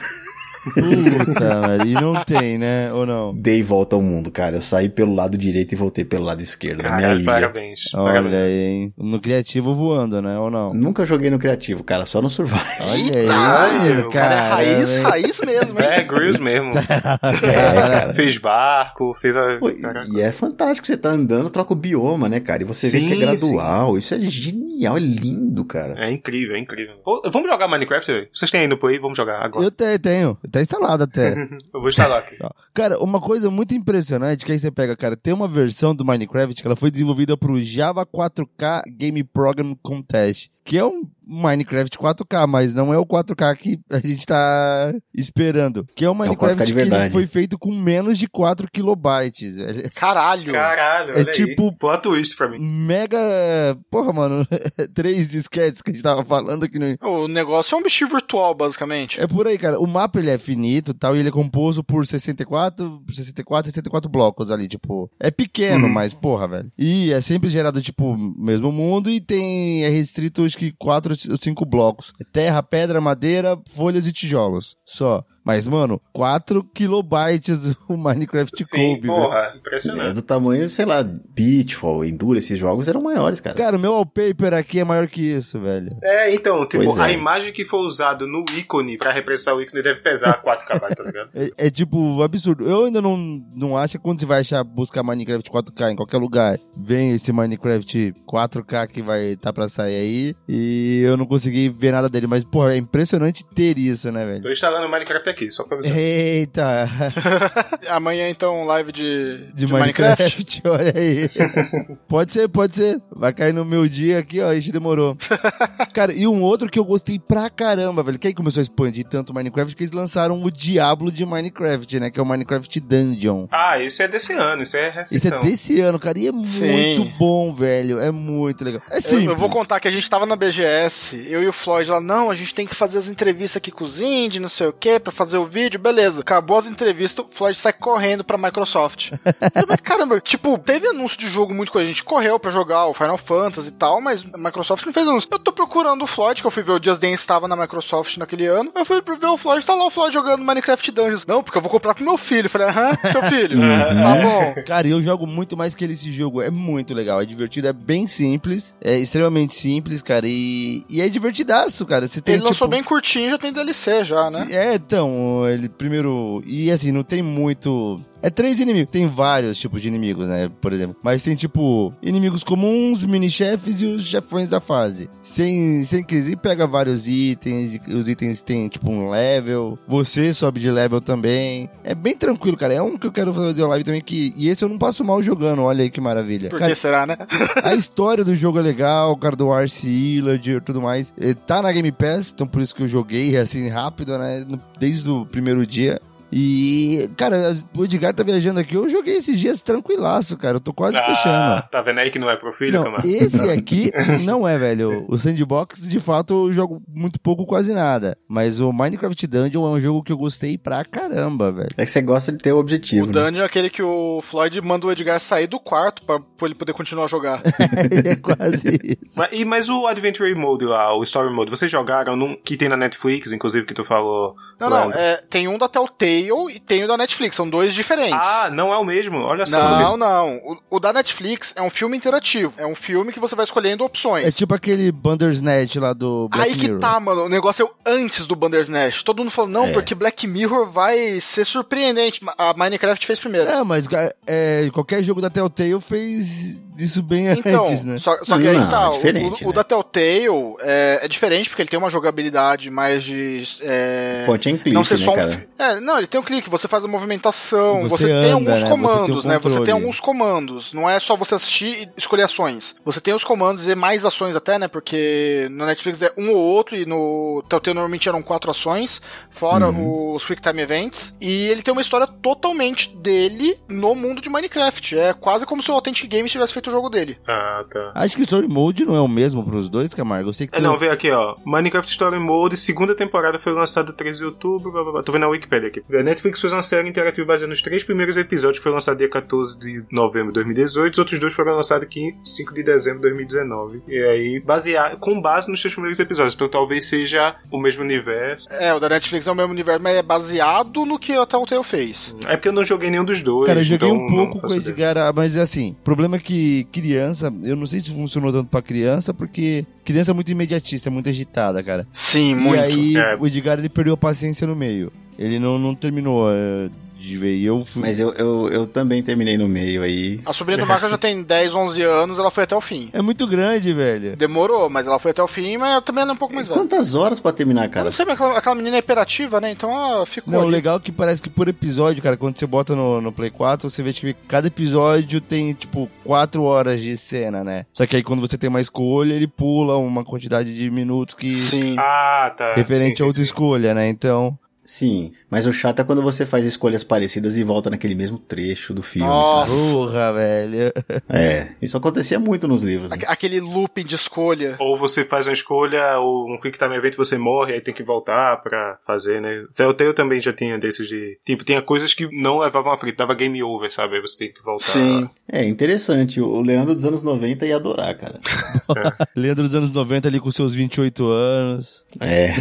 [SPEAKER 1] Puta, velho. E não tem, né? Ou não?
[SPEAKER 3] Dei volta ao mundo, cara. Eu saí pelo lado direito e voltei pelo lado esquerdo minha ilha.
[SPEAKER 2] parabéns.
[SPEAKER 1] Olha
[SPEAKER 2] parabéns.
[SPEAKER 1] aí, hein? No criativo voando, né? Ou não?
[SPEAKER 3] Nunca joguei no criativo, cara, só no survival.
[SPEAKER 1] Olha aí,
[SPEAKER 2] o
[SPEAKER 4] Cara, é
[SPEAKER 1] cara.
[SPEAKER 4] raiz, raiz mesmo, hein?
[SPEAKER 2] É, Grills mesmo.
[SPEAKER 3] É, cara.
[SPEAKER 2] fez barco, fez a.
[SPEAKER 3] Pô, e é fantástico, você tá andando, troca o bioma, né, cara? E você vê
[SPEAKER 2] Sim,
[SPEAKER 3] que é gradual. Isso é genial, é lindo, cara.
[SPEAKER 2] É incrível, é incrível. Vamos jogar Minecraft? Vocês têm indo por aí? Vamos jogar agora.
[SPEAKER 1] Eu tenho, tenho. Tá instalado até.
[SPEAKER 2] Eu vou instalar aqui.
[SPEAKER 1] Cara, uma coisa muito impressionante que aí você pega, cara, tem uma versão do Minecraft que ela foi desenvolvida pro Java 4K Game Program Contest, que é um Minecraft 4K, mas não é o 4K que a gente tá esperando. Que é um Minecraft
[SPEAKER 3] 4K de
[SPEAKER 1] que ele
[SPEAKER 3] verdade.
[SPEAKER 1] foi feito com menos de 4 kilobytes, velho.
[SPEAKER 4] Caralho.
[SPEAKER 2] Caralho,
[SPEAKER 1] É
[SPEAKER 2] olha aí.
[SPEAKER 1] tipo-
[SPEAKER 2] Plot twist pra mim.
[SPEAKER 1] Mega. Porra, mano. Três disquetes que a gente tava falando que não.
[SPEAKER 4] O negócio é um bichinho virtual, basicamente.
[SPEAKER 1] É por aí, cara. O mapa ele é finito e tal, e ele é composto por 64, 64, 64 blocos ali, tipo. É pequeno,
[SPEAKER 2] Uhum.
[SPEAKER 1] mas porra, velho. E é sempre gerado, tipo, mesmo mundo e tem. É restrito, acho que 4 ou 5 blocos. Terra, pedra, madeira, folhas e tijolos. Só. Mas, mano, 4 kilobytes o Minecraft
[SPEAKER 2] Sim,
[SPEAKER 1] coube, velho.
[SPEAKER 2] porra,
[SPEAKER 3] É
[SPEAKER 2] impressionante.
[SPEAKER 3] do tamanho, sei lá, Pitfall, Enduro, esses jogos eram maiores, cara.
[SPEAKER 1] Cara, o meu wallpaper aqui é maior que isso, velho.
[SPEAKER 2] É, então, tipo,
[SPEAKER 3] Pois é.
[SPEAKER 2] a imagem que for usada no ícone pra representar o ícone deve pesar 4 KB, tá ligado?
[SPEAKER 1] É, é, tipo absurdo. Eu ainda não, não acho que quando você vai achar buscar Minecraft 4K em qualquer lugar, vem esse Minecraft 4K que vai tá pra sair aí. E eu não consegui ver nada dele. Mas, pô, é impressionante ter isso, né, velho?
[SPEAKER 2] Tô instalando o Minecraft aqui, só pra você.
[SPEAKER 1] Eita!
[SPEAKER 4] Amanhã, então, live de,
[SPEAKER 1] De, Minecraft, olha aí. pode ser, pode ser. Vai cair no meu dia aqui, ó. Ixi, demorou. Cara, e um outro que eu gostei pra caramba, velho. Que aí começou a expandir tanto o Minecraft que eles lançaram o Diablo de Minecraft, né? Que é o Minecraft Dungeon.
[SPEAKER 2] Ah, isso é desse ano, isso é
[SPEAKER 1] Esse é
[SPEAKER 2] recentão.
[SPEAKER 1] desse ano, cara, e é
[SPEAKER 4] Sim.
[SPEAKER 1] muito bom, velho. É muito legal. É
[SPEAKER 4] Eu,
[SPEAKER 1] simples.
[SPEAKER 4] eu vou contar que a gente tava na BGS, eu e o Floyd lá, não, a gente tem que fazer as entrevistas aqui com os indie, não sei o que, pra fazer o vídeo, beleza. Acabou as entrevistas, o Floyd sai correndo pra Microsoft. Falei, Caramba, tipo, teve anúncio de jogo muito coisa, a gente correu pra jogar o Final Fantasy e tal, mas a Microsoft não fez anúncio. Eu tô procurando o Floyd, que eu fui ver o Just Dance estava na Microsoft naquele ano, eu fui ver o Floyd, tá lá o Floyd jogando Minecraft Dungeons. Não, porque eu vou comprar pro meu filho. Eu falei, aham, seu filho, tá bom.
[SPEAKER 1] Cara, eu jogo muito mais que ele esse jogo. É muito legal, é divertido, é bem simples, é extremamente simples, cara. E, e é divertidaço, cara. Você tem
[SPEAKER 4] Ele lançou
[SPEAKER 1] tipo,
[SPEAKER 4] bem curtinho, já tem DLC já, né?
[SPEAKER 1] É, então, ele primeiro. E assim, não tem muito. É três inimigos. Tem vários tipos de inimigos, né? Por exemplo. Mas tem, tipo, inimigos comuns, mini-chefes e os chefões da fase. Sem, sem crise, pega vários itens. e Os itens têm, tipo, um level. Você sobe de level também. É bem tranquilo, cara. É um que eu quero fazer live também. Que, e esse eu não passo mal jogando. Olha aí que maravilha.
[SPEAKER 4] Por
[SPEAKER 1] Cara,
[SPEAKER 4] que será, né?
[SPEAKER 1] a história do jogo é legal, o cara do Arce e tudo mais. Eh, Tá na Game Pass, então por isso que eu joguei assim rápido, né? Desde o primeiro dia. E, cara, o Edgar tá viajando aqui. Eu joguei esses dias tranquilaço, cara. Eu tô quase fechando.
[SPEAKER 2] Ah, tá vendo aí que não é pro filho,
[SPEAKER 1] Não, esse aqui não é, velho. O Sandbox, de fato, eu jogo muito pouco, quase nada. Mas o Minecraft Dungeon é um jogo que eu gostei pra caramba, velho.
[SPEAKER 3] É que você gosta de ter o objetivo.
[SPEAKER 4] O
[SPEAKER 3] né?
[SPEAKER 4] Dungeon é aquele que o Floyd manda o Edgar sair do quarto pra, pra ele poder continuar a jogar.
[SPEAKER 1] é quase isso.
[SPEAKER 2] Mas, e, mas o Adventure Mode lá, o Story Mode, vocês jogaram num, que tem na Netflix, inclusive, que tu falou?
[SPEAKER 4] Não, não, é, tem um da Telltale e tem o da Netflix, são dois diferentes.
[SPEAKER 2] Ah, não é o mesmo? Olha só.
[SPEAKER 4] Não, não. O, o da Netflix é um filme interativo. É um filme que você vai escolhendo opções.
[SPEAKER 1] É tipo aquele Bandersnatch lá do Black
[SPEAKER 4] Aí que
[SPEAKER 1] Mirror.
[SPEAKER 4] tá, mano. O negócio é o antes do Bandersnatch. Todo mundo falou, não,
[SPEAKER 3] É.
[SPEAKER 4] porque Black Mirror vai ser surpreendente. A Minecraft fez primeiro.
[SPEAKER 1] É, mas é, qualquer jogo da Telltale fez isso bem
[SPEAKER 4] Então,
[SPEAKER 1] antes, né?
[SPEAKER 4] só, só que aí
[SPEAKER 3] Não,
[SPEAKER 4] tá,
[SPEAKER 3] é
[SPEAKER 4] o-
[SPEAKER 3] diferente,
[SPEAKER 4] o, o
[SPEAKER 3] né?
[SPEAKER 4] da Telltale é, é diferente porque ele tem uma jogabilidade mais de. É,
[SPEAKER 3] Point and click,
[SPEAKER 4] não ser
[SPEAKER 3] né,
[SPEAKER 4] só um,
[SPEAKER 3] cara?
[SPEAKER 4] É, não, ele tem um clique, você faz a movimentação,
[SPEAKER 1] Você
[SPEAKER 4] você, tem
[SPEAKER 1] anda,
[SPEAKER 4] alguns
[SPEAKER 1] né? Você tem
[SPEAKER 4] comandos, né? Você tem alguns comandos. Não é só você assistir e escolher ações. Você tem os comandos e mais ações até, né? Porque no Netflix é um ou outro e no Telltale normalmente eram quatro ações, fora
[SPEAKER 1] Uhum.
[SPEAKER 4] os Quick Time Events. E ele tem uma história totalmente dele no mundo de Minecraft. É quase como se o Authentic Games tivesse feito o jogo dele.
[SPEAKER 2] Ah, tá.
[SPEAKER 1] Acho que o Story Mode não é o mesmo pros dois, Camargo. Eu sei que
[SPEAKER 2] É,
[SPEAKER 1] tem
[SPEAKER 2] não, vê aqui, ó. Minecraft Story Mode, segunda temporada foi lançada 13 de outubro. Blá, blá, blá. Tô vendo a Wikipedia aqui. A Netflix fez uma série interativa baseada nos três primeiros episódios, que foi lançado dia 14 de novembro de 2018. Os outros dois foram lançados aqui 5 de dezembro de 2019. E aí, baseado, com base nos três primeiros episódios. Então talvez seja o mesmo universo.
[SPEAKER 4] É, o da Netflix é o mesmo universo, mas é baseado no que a Telltale fez.
[SPEAKER 2] É porque eu não joguei nenhum dos dois.
[SPEAKER 1] Cara, eu joguei
[SPEAKER 2] então
[SPEAKER 1] um pouco com o. Edgar, ah, mas assim, o problema é que criança, eu não sei se funcionou tanto pra criança, porque criança é muito imediatista, é muito agitada, cara.
[SPEAKER 4] Sim,
[SPEAKER 1] E aí,
[SPEAKER 2] É.
[SPEAKER 1] o Edgar, ele perdeu a paciência no meio. Ele não, não terminou eh, de ver. E eu fui...
[SPEAKER 3] Mas eu, eu, eu também terminei no meio aí.
[SPEAKER 4] A sobrinha do Marco já tem 10, 11 anos, ela foi até o fim.
[SPEAKER 1] É muito grande, velho.
[SPEAKER 4] Demorou, mas ela foi até o fim, mas ela também ela é um pouco mais velha.
[SPEAKER 3] Quantas horas pra terminar,
[SPEAKER 4] Eu
[SPEAKER 3] cara?
[SPEAKER 4] não sei, mas aquela, aquela menina é hiperativa, né? Então ela ficou.
[SPEAKER 1] Não, o
[SPEAKER 4] ali.
[SPEAKER 1] legal é que parece que por episódio, cara, quando você bota no, no Play 4, você vê que cada episódio tem, tipo, 4 horas de cena, né? Só que aí quando você tem uma escolha, ele pula uma quantidade de minutos que...
[SPEAKER 4] Sim.
[SPEAKER 2] Ah, tá.
[SPEAKER 1] Referente
[SPEAKER 2] Sim,
[SPEAKER 1] a outra
[SPEAKER 2] sim.
[SPEAKER 1] escolha, né? Então...
[SPEAKER 3] Sim, mas o chato é quando você faz escolhas parecidas e volta naquele mesmo trecho do filme,
[SPEAKER 4] Nossa.
[SPEAKER 1] Porra, velho.
[SPEAKER 3] É, isso acontecia muito nos livros. né?
[SPEAKER 4] Aque- Aquele looping de escolha.
[SPEAKER 2] Ou você faz uma escolha, ou um quick time event você morre, aí tem que voltar pra fazer, né? Telltale também já tinha desses de. Tipo, tinha coisas que não levavam à frente, dava game over, sabe? Aí você tem que voltar.
[SPEAKER 4] Sim.
[SPEAKER 3] É interessante, o Leandro dos anos 90 ia adorar, cara.
[SPEAKER 1] Leandro dos anos 90 ali com seus 28 anos.
[SPEAKER 3] É,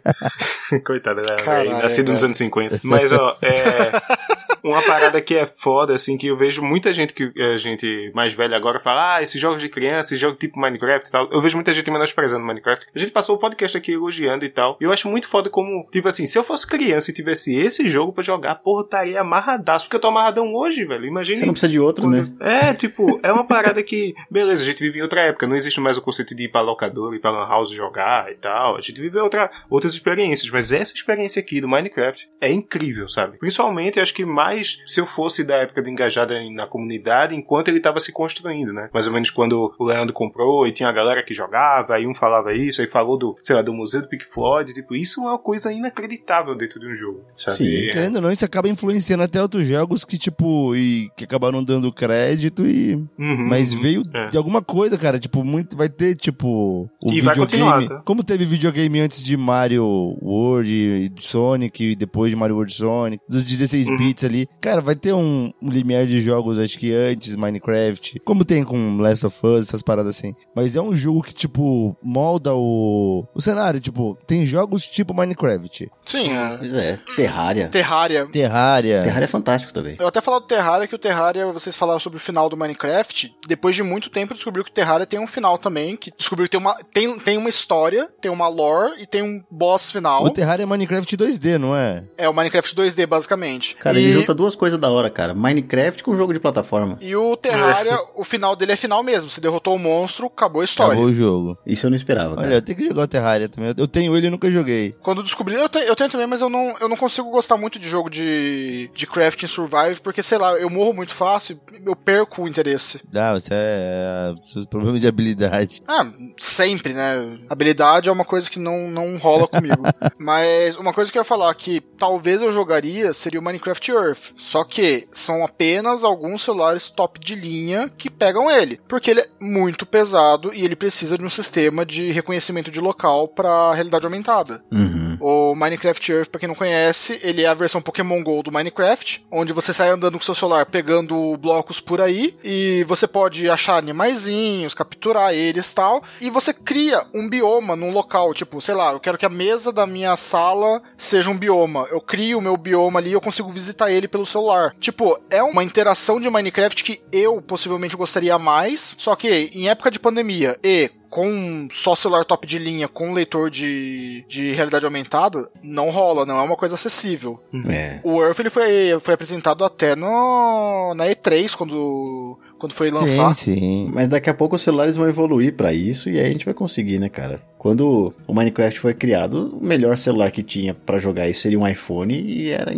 [SPEAKER 2] Coitado, né?
[SPEAKER 4] Caralho,
[SPEAKER 2] velho? Nascido nos
[SPEAKER 4] velho.
[SPEAKER 2] anos 50. Mas, ó, é. Uma parada que é foda, assim, que eu vejo muita gente que a gente mais velha agora fala, ah, esses jogos de criança, esses jogos tipo Minecraft e tal. Eu vejo muita gente menosprezando Minecraft. A gente passou o podcast aqui elogiando e tal. E eu acho muito foda como, tipo assim, se eu fosse criança e tivesse esse jogo pra jogar, porra, estaria amarradaço. Porque eu tô amarradão hoje, velho. Imagine.
[SPEAKER 3] você não precisa de outro, né?
[SPEAKER 2] É, tipo, é uma parada que, beleza, a gente vive em outra época, não existe mais o conceito de ir pra locador, ir pra lan house jogar e tal. A gente vive outra, outras experiências, mas essa experiência aqui do Minecraft é incrível, sabe? Principalmente, acho que mais se eu fosse da época do engajado em- na comunidade, enquanto ele tava se construindo, né? Mais ou menos quando o Leandro comprou e tinha a galera que jogava, aí um falava isso, aí falou do, sei lá, do Museu do Pink Floyd, tipo, isso é uma coisa inacreditável dentro de um jogo, sabe?
[SPEAKER 3] Sim,
[SPEAKER 2] É.
[SPEAKER 1] Querendo ou não, isso acaba influenciando até outros jogos que, tipo, e que acabaram dando crédito e.
[SPEAKER 2] Uhum,
[SPEAKER 1] Mas veio
[SPEAKER 2] É.
[SPEAKER 1] de alguma coisa, cara. Tipo, muito. Vai ter, tipo. O
[SPEAKER 2] E
[SPEAKER 1] videogame.
[SPEAKER 2] tá?
[SPEAKER 1] Como teve videogame antes de Mario World e de Sonic, e depois de Mario World Sonic, dos 16
[SPEAKER 2] Uhum.
[SPEAKER 1] bits ali. Cara, vai ter um, limiar de jogos, acho que antes, Minecraft. Como tem com Last of Us, essas paradas assim. Mas é um jogo que, tipo, molda o, o cenário. Tipo, tem jogos tipo Minecraft.
[SPEAKER 4] Sim, é.
[SPEAKER 3] Pois é, Terraria.
[SPEAKER 4] Terraria.
[SPEAKER 1] Terraria.
[SPEAKER 3] Terraria é fantástico também.
[SPEAKER 4] Eu até falar do Terraria, que o Terraria, vocês falaram sobre o final do Minecraft. Depois de muito tempo, descobriu que o Terraria tem um final também. Que descobriu que tem uma, tem, tem uma história, tem uma lore e tem um boss final.
[SPEAKER 1] O Terraria é Minecraft 2D, não é?
[SPEAKER 4] É o Minecraft 2D, basicamente.
[SPEAKER 3] Cara,
[SPEAKER 4] e...
[SPEAKER 3] junta duas coisas da hora, cara. Minecraft com jogo de plataforma.
[SPEAKER 4] E o Terraria, o final dele é final mesmo. Se derrotou o monstro, acabou a história.
[SPEAKER 1] Acabou o jogo.
[SPEAKER 3] Isso eu não esperava,
[SPEAKER 1] Olha,
[SPEAKER 3] cara.
[SPEAKER 1] eu tenho que jogar o Terraria também. Eu tenho ele e nunca joguei.
[SPEAKER 4] Quando descobri, eu, te- eu tenho também, mas eu não, eu não consigo gostar muito de jogo de, de crafting survive, porque, sei lá, eu morro muito fácil e eu perco o interesse.
[SPEAKER 1] Ah, você é. é seus problemas de habilidade.
[SPEAKER 4] Ah, sempre, né? Habilidade é uma coisa que não, não rola comigo. Mas uma coisa que eu ia falar que talvez eu jogaria seria o Minecraft Earth. Só que são apenas alguns celulares top de linha que pegam ele. Porque ele é muito pesado e ele precisa de um sistema de reconhecimento de local para realidade aumentada.
[SPEAKER 3] Uhum.
[SPEAKER 4] O Minecraft Earth, pra quem não conhece, ele é a versão Pokémon GO do Minecraft, onde você sai andando com seu celular pegando blocos por aí e você pode achar animaizinhos, capturar eles e tal, e você cria um bioma num local, tipo, sei lá, eu quero que a mesa da minha sala seja um bioma. Eu crio o meu bioma ali e eu consigo visitar ele pelo celular. Tipo, é uma interação de Minecraft que eu possivelmente gostaria mais, só que em época de pandemia e com só celular top de linha, com leitor de, de realidade aumentada, não rola, não é uma coisa acessível.
[SPEAKER 3] É.
[SPEAKER 4] O Earth ele foi, foi apresentado até no, na E3, quando, quando foi lançar.
[SPEAKER 1] Sim, sim.
[SPEAKER 3] Mas daqui a pouco os celulares vão evoluir pra isso e aí a gente vai conseguir, né, cara? Quando o Minecraft foi criado, o melhor celular que tinha pra jogar isso seria um iPhone e era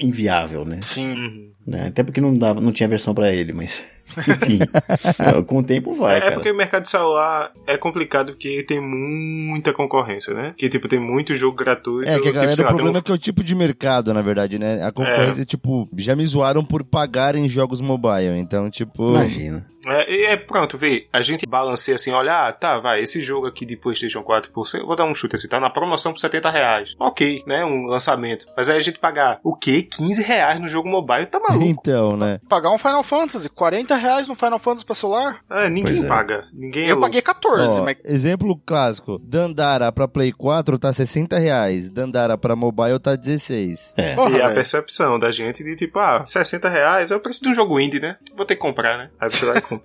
[SPEAKER 3] inviável, né?
[SPEAKER 4] Sim.
[SPEAKER 2] Uhum.
[SPEAKER 3] Né? Até porque não dava, não tinha versão pra ele, mas enfim, É, com o tempo vai,
[SPEAKER 2] é, é
[SPEAKER 3] cara.
[SPEAKER 2] porque o mercado de celular é complicado porque tem muita concorrência, né? Que, tipo, tem muito jogo gratuito.
[SPEAKER 1] É, que a
[SPEAKER 2] tipo,
[SPEAKER 1] galera,
[SPEAKER 2] sei
[SPEAKER 1] o
[SPEAKER 2] lá,
[SPEAKER 1] problema
[SPEAKER 2] um-
[SPEAKER 1] é que é o tipo de mercado, na verdade, né? A concorrência, tipo, já me zoaram por pagar em jogos mobile. Então, tipo.
[SPEAKER 3] Imagina.
[SPEAKER 2] É, é, pronto, vê, a gente balanceia assim, olha, ah, tá, vai, esse jogo aqui de Playstation 4, por, vou dar um chute assim, tá na promoção por 70 reais. Ok, né, um lançamento. Mas aí a gente pagar, o quê? 15 reais no jogo mobile, tá maluco.
[SPEAKER 1] Então, né?
[SPEAKER 4] Pagar um Final Fantasy, 40 reais no Final Fantasy pra celular?
[SPEAKER 2] É, ninguém
[SPEAKER 3] Pois é.
[SPEAKER 2] paga, ninguém é
[SPEAKER 4] eu
[SPEAKER 2] louco.
[SPEAKER 4] paguei 14,
[SPEAKER 1] Ó,
[SPEAKER 4] mas
[SPEAKER 1] Exemplo clássico: Dandara pra Play 4 tá 60 reais, Dandara pra mobile tá 16.
[SPEAKER 3] É.
[SPEAKER 4] Porra,
[SPEAKER 2] E a percepção da gente de tipo, ah, 60 reais é o preço de um jogo indie, né? Vou ter que comprar, né? Aí você vai e compra.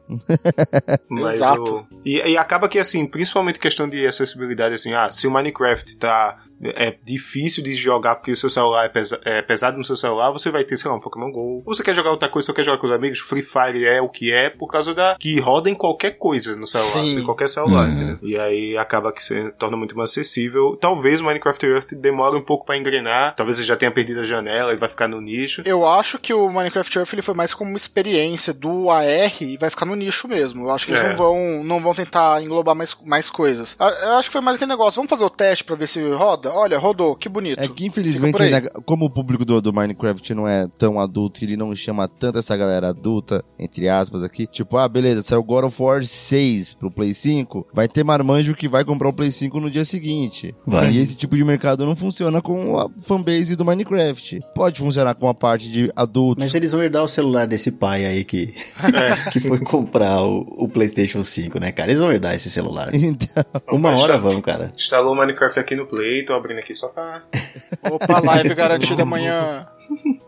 [SPEAKER 2] Mas
[SPEAKER 4] Exato.
[SPEAKER 2] o. E, e acaba que, assim, principalmente questão de acessibilidade, assim, ah, se o Minecraft tá. É difícil de jogar porque o seu celular é, pesa- é pesado no seu celular, você vai ter, sei lá, um Pokémon GO. Ou você quer jogar outra coisa, só quer jogar com os amigos, Free Fire é o que é, por causa da. que roda em qualquer coisa no celular,
[SPEAKER 4] Sim.
[SPEAKER 2] em qualquer celular,
[SPEAKER 3] Uhum.
[SPEAKER 2] entendeu? E aí acaba que se torna muito mais acessível. Talvez o Minecraft Earth demore um pouco pra engrenar, talvez ele já tenha perdido a janela, ele vai ficar no nicho.
[SPEAKER 4] eu acho que o Minecraft Earth ele foi mais como uma experiência do AR e vai ficar no nicho mesmo. Eu acho que eles
[SPEAKER 2] É.
[SPEAKER 4] não vão, não vão tentar englobar mais, mais coisas. Eu acho que foi mais aquele negócio. Vamos fazer o teste pra ver se roda? Olha, rodou, que bonito.
[SPEAKER 1] É que infelizmente, ainda- como o público do, do Minecraft não é tão adulto e ele não chama tanto essa galera adulta, entre aspas aqui, tipo, ah, beleza, saiu God of War 6 pro Play 5, vai ter marmanjo que vai comprar o Play 5 no dia seguinte.
[SPEAKER 3] Vai.
[SPEAKER 1] E esse tipo de mercado não funciona com a fanbase do Minecraft. Pode funcionar com a parte de adultos.
[SPEAKER 3] Mas eles vão herdar o celular desse pai aí que, que foi comprar o, o PlayStation 5, né, cara? Eles vão herdar esse celular.
[SPEAKER 1] Então,
[SPEAKER 3] Uma hora
[SPEAKER 2] tá-
[SPEAKER 3] vão, cara.
[SPEAKER 2] Instalou o Minecraft aqui no Play, tô abrindo aqui só pra.
[SPEAKER 4] Opa, live garantida amanhã.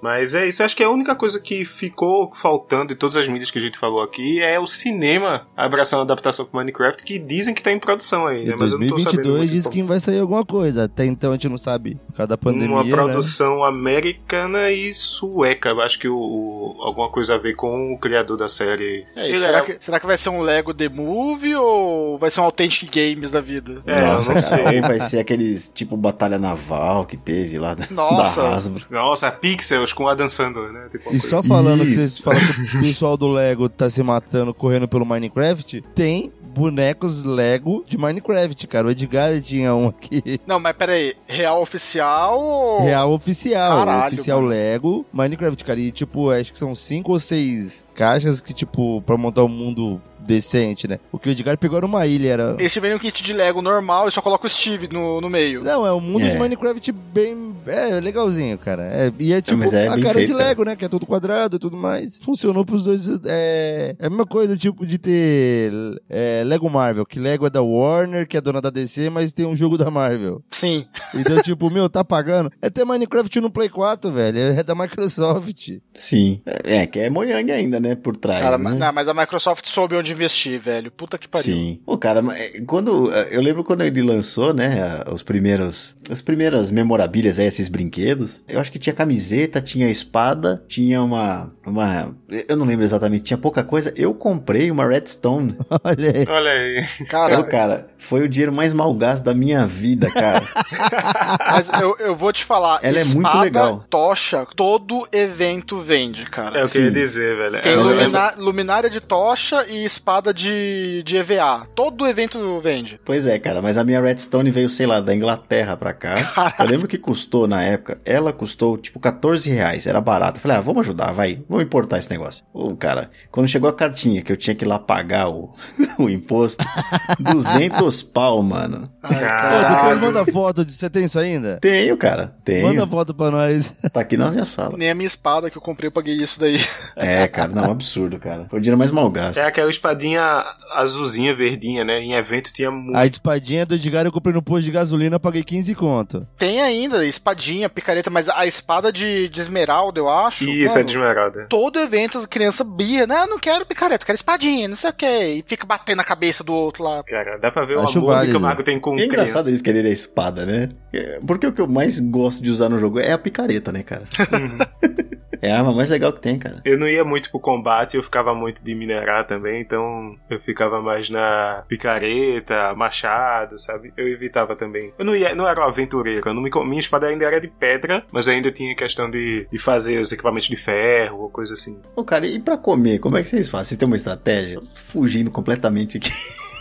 [SPEAKER 2] Mas é isso, acho que a única coisa que ficou faltando em todas as mídias que a gente falou aqui é o cinema abraçando a adaptação pro Minecraft, que dizem que tá em produção aí,
[SPEAKER 1] em
[SPEAKER 2] né? Mas eu não tô sabendo
[SPEAKER 1] 2022
[SPEAKER 2] muito
[SPEAKER 1] diz que vai sair alguma coisa. Até então a gente não sabe por causa da pandemia,
[SPEAKER 2] Uma
[SPEAKER 1] né?
[SPEAKER 2] produção americana e sueca. Eu acho que o, o- alguma coisa a ver com o criador da série.
[SPEAKER 4] É, será,
[SPEAKER 2] era-
[SPEAKER 4] que, será que vai ser um Lego The Movie ou vai ser um Authentic Games da vida?
[SPEAKER 2] É,
[SPEAKER 3] Nossa,
[SPEAKER 2] eu não
[SPEAKER 3] cara,
[SPEAKER 2] sei.
[SPEAKER 3] vai ser aqueles tipo batalha naval que teve lá da,
[SPEAKER 4] Nossa.
[SPEAKER 3] da Hasbro.
[SPEAKER 2] Nossa, Pixels com Adam Sandler, né? Tipo
[SPEAKER 1] E só falando que
[SPEAKER 3] Isso.
[SPEAKER 1] vocês falam que o pessoal do Lego tá se matando correndo pelo Minecraft, tem bonecos Lego de Minecraft, cara. O Edgar tinha um aqui.
[SPEAKER 4] Não, mas peraí, real oficial ou...
[SPEAKER 1] Real oficial,
[SPEAKER 4] Caralho,
[SPEAKER 1] oficial
[SPEAKER 4] mano.
[SPEAKER 1] Lego, Minecraft, cara. E tipo, acho que são cinco ou seis caixas que, tipo, pra montar um mundo decente, né? O que o Edgar pegou era uma ilha, era.
[SPEAKER 4] Eles tiveram um kit de Lego normal e só coloca o Steve no, no meio.
[SPEAKER 1] Não, é um mundo
[SPEAKER 3] É.
[SPEAKER 1] de Minecraft bem. É, legalzinho, cara. É, e é tipo
[SPEAKER 3] é
[SPEAKER 1] a cara
[SPEAKER 3] feito,
[SPEAKER 1] de
[SPEAKER 3] cara.
[SPEAKER 1] Lego, né? Que é tudo quadrado e tudo mais. Funcionou pros dois. É, é a mesma coisa, tipo, de ter é, Lego Marvel, que Lego é da Warner, que é dona da DC, mas tem um jogo da Marvel.
[SPEAKER 4] Sim.
[SPEAKER 1] Então, tipo, meu, tá pagando. É ter Minecraft no Play 4, velho. É da Microsoft.
[SPEAKER 3] Sim. É, que é Mojang ainda, né? Por trás,
[SPEAKER 4] Cara,
[SPEAKER 3] né?
[SPEAKER 4] não, mas a Microsoft soube onde investir, velho. Puta que pariu.
[SPEAKER 3] Sim. O cara, é, quando eu lembro quando ele lançou, né, os primeiros as primeiras memorabilhas aí, esses brinquedos, eu acho que tinha camiseta, tinha espada, tinha uma uma eu não lembro exatamente, tinha pouca coisa. Eu comprei uma Redstone.
[SPEAKER 1] Olha aí.
[SPEAKER 2] Olha aí.
[SPEAKER 4] Cara,
[SPEAKER 3] cara, foi o dinheiro mais mal gasto da minha vida, cara.
[SPEAKER 4] mas eu, eu vou te falar.
[SPEAKER 3] Ela é muito
[SPEAKER 4] espada,
[SPEAKER 3] legal.
[SPEAKER 4] tocha, todo evento vende, cara.
[SPEAKER 2] É o que eu ia dizer, velho.
[SPEAKER 4] Tem
[SPEAKER 2] É,
[SPEAKER 4] lumina- luminária de tocha e espada de, de EVA. Todo evento vende.
[SPEAKER 3] Pois é, cara, mas a minha Redstone veio, sei lá, da Inglaterra pra cá. Eu lembro que custou na época, ela custou tipo 14 reais, era barato. Eu falei, ah, vamos ajudar, vai, vamos importar esse negócio. Ô, cara, quando chegou a cartinha que eu tinha que ir lá pagar o, o imposto, 200 pau, mano.
[SPEAKER 1] Pô,
[SPEAKER 2] Caralho.
[SPEAKER 1] depois manda foto. De... Você tem isso ainda?
[SPEAKER 3] Tenho, cara, tenho.
[SPEAKER 1] Manda foto pra nós.
[SPEAKER 3] Tá aqui na minha sala.
[SPEAKER 4] Nem a minha espada que eu comprei, eu paguei isso daí.
[SPEAKER 3] É, cara, não, absurdo, cara. Foi o dinheiro mais mal gasto.
[SPEAKER 2] É aquela espadinha azulzinha, verdinha, né? Em evento tinha muito.
[SPEAKER 1] A espadinha do Edgar eu comprei no posto de gasolina, paguei 15 conto.
[SPEAKER 4] Tem ainda espadinha, picareta, mas a espada de, de esmeralda, eu acho.
[SPEAKER 2] Isso, é
[SPEAKER 4] mano,
[SPEAKER 2] de esmeralda.
[SPEAKER 4] Todo evento as crianças bia, né? Eu não quero picareta, eu quero espadinha, não sei o que. E fica batendo na cabeça do outro lá.
[SPEAKER 2] Cara, dá pra ver o
[SPEAKER 1] Acho
[SPEAKER 2] amor
[SPEAKER 1] válido.
[SPEAKER 2] que o Marco tem com
[SPEAKER 3] É engraçado
[SPEAKER 2] criança.
[SPEAKER 3] eles quererem a espada, né? É, Porque o que eu mais gosto de usar no jogo é a picareta, né, cara? é a arma mais legal que tem, cara.
[SPEAKER 2] Eu não ia muito pro combate, eu ficava muito de minerar também, então eu ficava mais na picareta, machado, sabe? Eu evitava também. Eu não ia, não era um aventureiro, eu não me, minha espada ainda era de pedra, mas ainda tinha questão de, de fazer os equipamentos de ferro ou coisa assim.
[SPEAKER 3] Ô, cara, e pra comer, como é que vocês fazem? Vocês têm uma estratégia? Fugindo completamente aqui.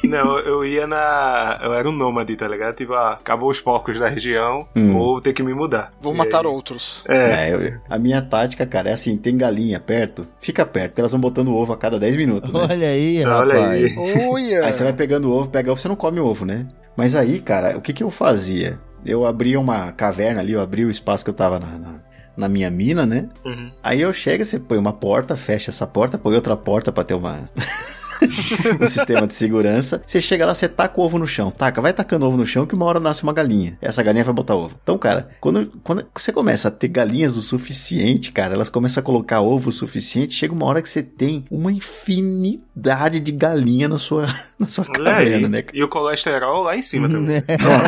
[SPEAKER 2] Não, eu ia na. Eu era um nômade, tá ligado? Tipo, ah, acabou os porcos da região,
[SPEAKER 3] Hum.
[SPEAKER 2] vou ter que me mudar.
[SPEAKER 4] Vou
[SPEAKER 2] E
[SPEAKER 4] matar
[SPEAKER 2] aí-
[SPEAKER 4] outros.
[SPEAKER 2] É,
[SPEAKER 3] É, eu- a minha tática, cara, é assim, tem galinha perto, fica perto, porque elas vão botando ovo a cada 10 minutos, né?
[SPEAKER 1] Olha aí,
[SPEAKER 2] Olha
[SPEAKER 1] rapaz.
[SPEAKER 2] aí.
[SPEAKER 4] Olha!
[SPEAKER 3] Aí você vai pegando o ovo, pega ovo, você não come ovo, né? Mas aí, cara, o que que eu fazia? Eu abria uma caverna ali, eu abria o espaço que eu tava na, na, na minha mina, né?
[SPEAKER 2] Uhum.
[SPEAKER 3] Aí eu chego, você põe uma porta, fecha essa porta, põe outra porta pra ter uma. um sistema de segurança. Você chega lá, você taca o ovo no chão. Taca, vai tacando ovo no chão que uma hora nasce uma galinha. Essa galinha vai botar ovo. Então, cara, quando, quando você começa a ter galinhas o suficiente, cara, elas começam a colocar ovo o suficiente, chega uma hora que você tem uma infinidade de galinha na sua, na sua caverna, né?
[SPEAKER 2] E o colesterol lá em cima também.
[SPEAKER 1] Né?
[SPEAKER 3] Não,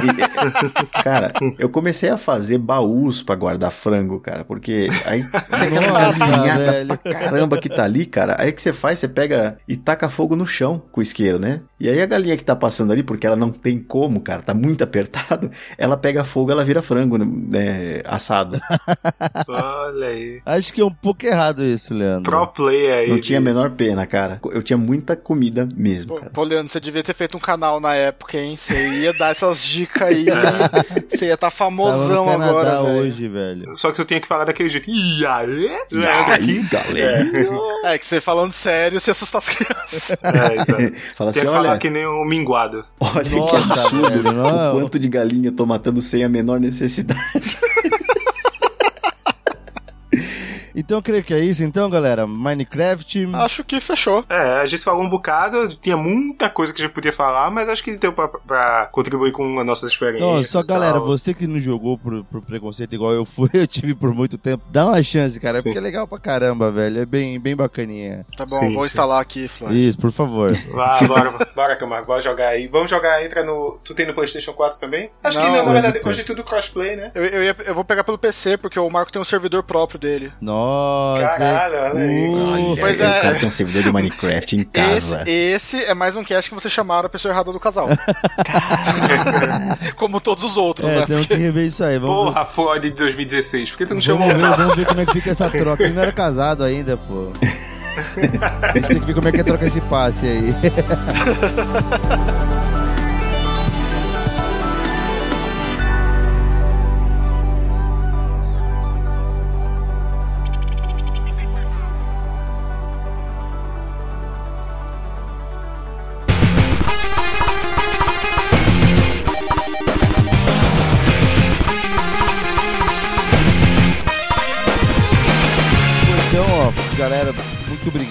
[SPEAKER 3] e- cara, eu comecei a fazer baús pra guardar frango, cara, porque aí tem aquela
[SPEAKER 1] Nossa,
[SPEAKER 3] galinhada pra caramba que tá ali, cara. Aí o que você faz? Você pega e taca fogo no chão com o isqueiro, né? E aí a galinha que tá passando ali, porque ela não tem como, cara, tá muito apertado, ela pega fogo, ela vira frango né, assado.
[SPEAKER 2] Olha aí.
[SPEAKER 1] Acho que é um pouco errado isso, Leandro.
[SPEAKER 2] Pro player aí.
[SPEAKER 3] Não tinha a menor pena, cara. Eu tinha muita comida mesmo,
[SPEAKER 4] Pô,
[SPEAKER 3] cara.
[SPEAKER 4] pô, Leandro, você devia ter feito um canal na época, hein? Você ia dar essas dicas aí. Você ia estar tá
[SPEAKER 1] Tava no
[SPEAKER 4] famosão
[SPEAKER 1] Canadá
[SPEAKER 4] agora, velho.
[SPEAKER 1] hoje, velho.
[SPEAKER 2] Só que tu tinha que falar daquele jeito. E aí? Leandro aqui.
[SPEAKER 3] galera?
[SPEAKER 4] É, que você falando sério, você assusta as crianças.
[SPEAKER 2] É, exato.
[SPEAKER 3] Fala assim,
[SPEAKER 2] Tinha que falar
[SPEAKER 3] olha,
[SPEAKER 2] que nem um minguado.
[SPEAKER 3] olha que
[SPEAKER 1] Nossa,
[SPEAKER 3] absurdo
[SPEAKER 1] velho, não.
[SPEAKER 3] o quanto de galinha eu tô matando sem a menor necessidade.
[SPEAKER 1] Então, eu creio que é isso. Então, galera, Minecraft...
[SPEAKER 4] Acho que fechou.
[SPEAKER 2] É, a gente falou um bocado, tinha muita coisa que a gente podia falar, mas acho que deu pra, pra contribuir com as nossas experiências.
[SPEAKER 1] Não, só galera,
[SPEAKER 2] tal.
[SPEAKER 1] você que não jogou por, por preconceito igual eu fui, eu tive por muito tempo, dá uma chance, cara,
[SPEAKER 2] Sim.
[SPEAKER 1] porque é legal pra caramba, velho. É bem, bem bacaninha.
[SPEAKER 4] Tá bom,
[SPEAKER 2] Sim,
[SPEAKER 4] vou
[SPEAKER 2] sim.
[SPEAKER 4] instalar aqui, Flávio.
[SPEAKER 1] Isso, por favor.
[SPEAKER 2] Vá, bora, bora, Camargo, bora jogar aí. Vamos jogar, entra no. Tu tem no PlayStation 4 também? Acho que
[SPEAKER 4] Não,
[SPEAKER 2] não, na verdade,
[SPEAKER 1] não
[SPEAKER 2] hoje é tudo crossplay, né?
[SPEAKER 4] Eu, eu, ia- eu vou pegar pelo PC, porque o Marco tem um servidor próprio dele.
[SPEAKER 1] Nossa.
[SPEAKER 2] Caralho, olha aí.
[SPEAKER 1] Uh,
[SPEAKER 4] Pois
[SPEAKER 3] o
[SPEAKER 4] é.
[SPEAKER 3] cara tem um servidor de Minecraft em casa.
[SPEAKER 4] Esse, esse é mais um cast que você chamaram a pessoa errada do casal. Como todos os outros,
[SPEAKER 1] É,
[SPEAKER 4] né?
[SPEAKER 1] temos que rever isso aí. Vamos,
[SPEAKER 2] Porra, Ford de 2016, por que tu não
[SPEAKER 1] ver,
[SPEAKER 2] chamou
[SPEAKER 1] vamos, ver, vamos ver como é que fica essa troca. Ele não era casado ainda, pô. A gente tem que ver como é que é trocar esse passe aí.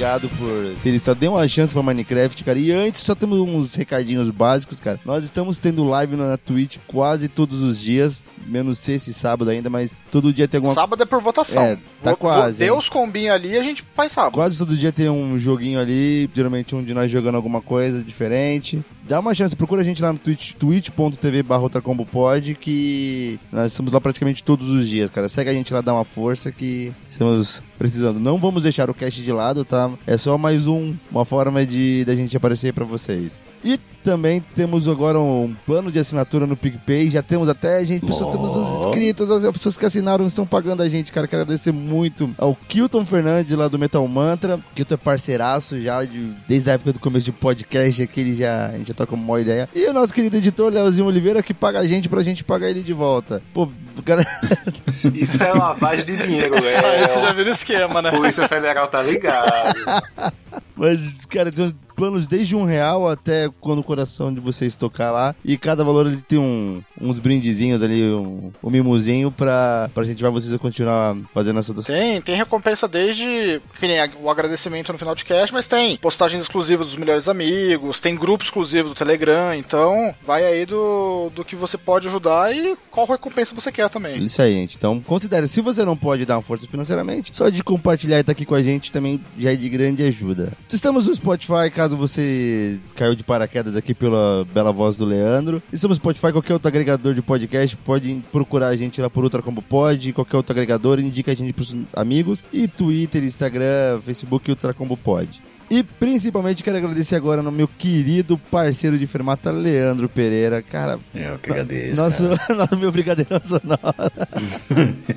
[SPEAKER 1] obrigado por ter estado. Dê uma chance pra Minecraft, cara. E antes, só temos uns recadinhos básicos, cara. Nós estamos tendo live na Twitch quase todos os dias, menos sexta e sábado ainda, mas todo dia tem alguma
[SPEAKER 4] Sábado é por votação.
[SPEAKER 1] É, tá
[SPEAKER 4] Vou-
[SPEAKER 1] quase,
[SPEAKER 4] Deu
[SPEAKER 1] hein?
[SPEAKER 4] os combinhos ali e a gente faz sábado.
[SPEAKER 1] Quase todo dia tem um joguinho ali, geralmente um de nós jogando alguma coisa diferente. Dá uma chance, procura a gente lá no Twitch, twitch.tv barra pod que nós estamos lá praticamente todos os dias, cara. Segue a gente lá, dá uma força que estamos precisando. Não vamos deixar o cast de lado, tá? É só mais um, uma forma de da gente aparecer pra vocês. E também temos agora um plano de assinatura no PicPay. Já temos até, gente, pessoas, temos os inscritos, as pessoas que assinaram estão pagando a gente, cara. Quero agradecer muito ao Kilton Fernandes lá do Metal Mantra. Kilton é parceiraço já de, desde a época do começo de podcast, aqui ele já, a gente já troca uma boa ideia. E o nosso querido editor, Leozinho Oliveira, que paga a gente pra gente pagar ele de volta. Pô, o cara.
[SPEAKER 2] Isso é lavagem de dinheiro,
[SPEAKER 4] Aí você já
[SPEAKER 2] velho.
[SPEAKER 4] viu o esquema, né?
[SPEAKER 2] Polícia Federal tá ligado.
[SPEAKER 1] Mas, cara, tem planos desde um real até quando o coração de vocês tocar lá. E cada valor ele tem um, uns brindezinhos ali, um, um mimozinho pra, pra incentivar vocês a continuar fazendo essa doação.
[SPEAKER 4] Tem, tem recompensa desde que nem o agradecimento no final de cast, mas tem postagens exclusivas dos melhores amigos, tem grupo exclusivo do Telegram, então vai aí do, do que você pode ajudar e qual recompensa você quer também.
[SPEAKER 1] Isso aí, gente. Então, considere, se você não pode dar uma força financeiramente, só de compartilhar e estar aqui com a gente também já é de grande ajuda. Estamos no Spotify, caso você caiu de paraquedas aqui pela bela voz do Leandro. Estamos no Spotify, qualquer outro agregador de podcast, pode procurar a gente lá por Ultra Combo Pod, qualquer outro agregador, indica a gente pros amigos. E Twitter, Instagram, Facebook Ultra Combo Pod. E principalmente quero agradecer agora no meu querido parceiro de fermata, Leandro Pereira. Cara,
[SPEAKER 3] Eu que agradeço.
[SPEAKER 1] nosso, nosso meu brigadeirão sonoro.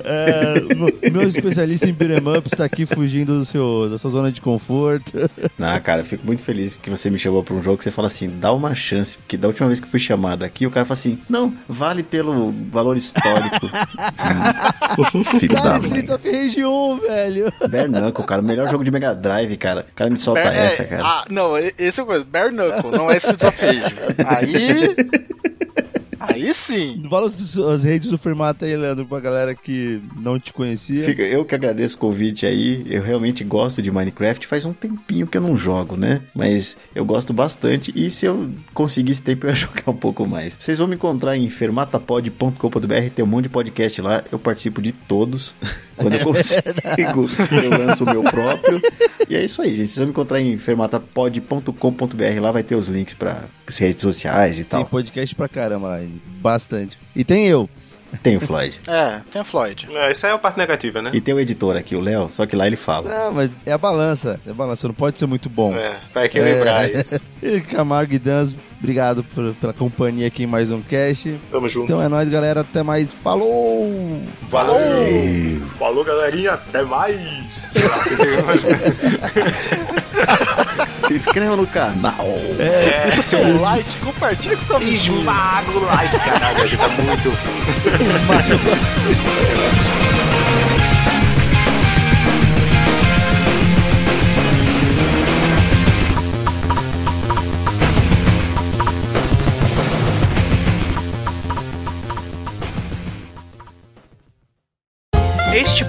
[SPEAKER 1] é, meu, especialista em beat'em ups está aqui fugindo do seu, da sua zona de conforto.
[SPEAKER 3] Ah, cara, eu fico muito feliz porque você me chamou pra um jogo que você fala assim, dá uma chance. Porque da última vez que fui chamado aqui, o cara fala assim, não, vale pelo valor histórico. Filho da
[SPEAKER 1] Cara,
[SPEAKER 3] mãe.
[SPEAKER 1] Streets of Rage 1, velho.
[SPEAKER 3] Bare Knuckle, cara, o melhor jogo de Mega Drive, cara. O cara me solta
[SPEAKER 4] Bare-
[SPEAKER 3] essa, cara.
[SPEAKER 4] Ah, não, esse é o coisa. Bare Knuckle, não é Streets of Rage. Aí. Aí sim.
[SPEAKER 1] Fala as, as redes do Fermata aí, Leandro, pra galera que não te conhecia.
[SPEAKER 3] Fica- eu que agradeço o convite aí. Eu realmente gosto de Minecraft. Faz um tempinho que eu não jogo, né? Mas eu gosto bastante. E se eu conseguisse tempo, eu ia jogar um pouco mais. Vocês vão me encontrar em fermatapod.com.br. Tem um monte de podcast lá. Eu participo de todos. Quando eu consigo, eu lanço o meu próprio. E é isso aí, gente. Vocês vão me encontrar em fermatapod.com.br. Lá vai ter os links para redes sociais e
[SPEAKER 1] Tem
[SPEAKER 3] tal.
[SPEAKER 1] podcast pra caramba lá, bastante. E tem eu.
[SPEAKER 3] Tem o Floyd.
[SPEAKER 4] É, tem a Floyd.
[SPEAKER 2] É, isso aí é a parte negativa, né?
[SPEAKER 3] E tem o editor aqui, o Léo. Só que lá ele fala.
[SPEAKER 1] Não, mas é a balança. É a balança, não pode ser muito bom.
[SPEAKER 2] É, vai equilibrar
[SPEAKER 1] É.
[SPEAKER 2] isso.
[SPEAKER 1] E Camargo e Danz, obrigado por- pela companhia aqui em mais um cast.
[SPEAKER 2] Tamo junto.
[SPEAKER 1] Então é nóis, galera. Até mais. Falou!
[SPEAKER 2] Valeu! Falou, galerinha. Até mais! Sei lá,
[SPEAKER 3] Se inscreva no canal.
[SPEAKER 4] Deixa seu like, compartilha com seu amigo.
[SPEAKER 2] Esmaga o like, caralho. A gente tá muito.
[SPEAKER 5] Este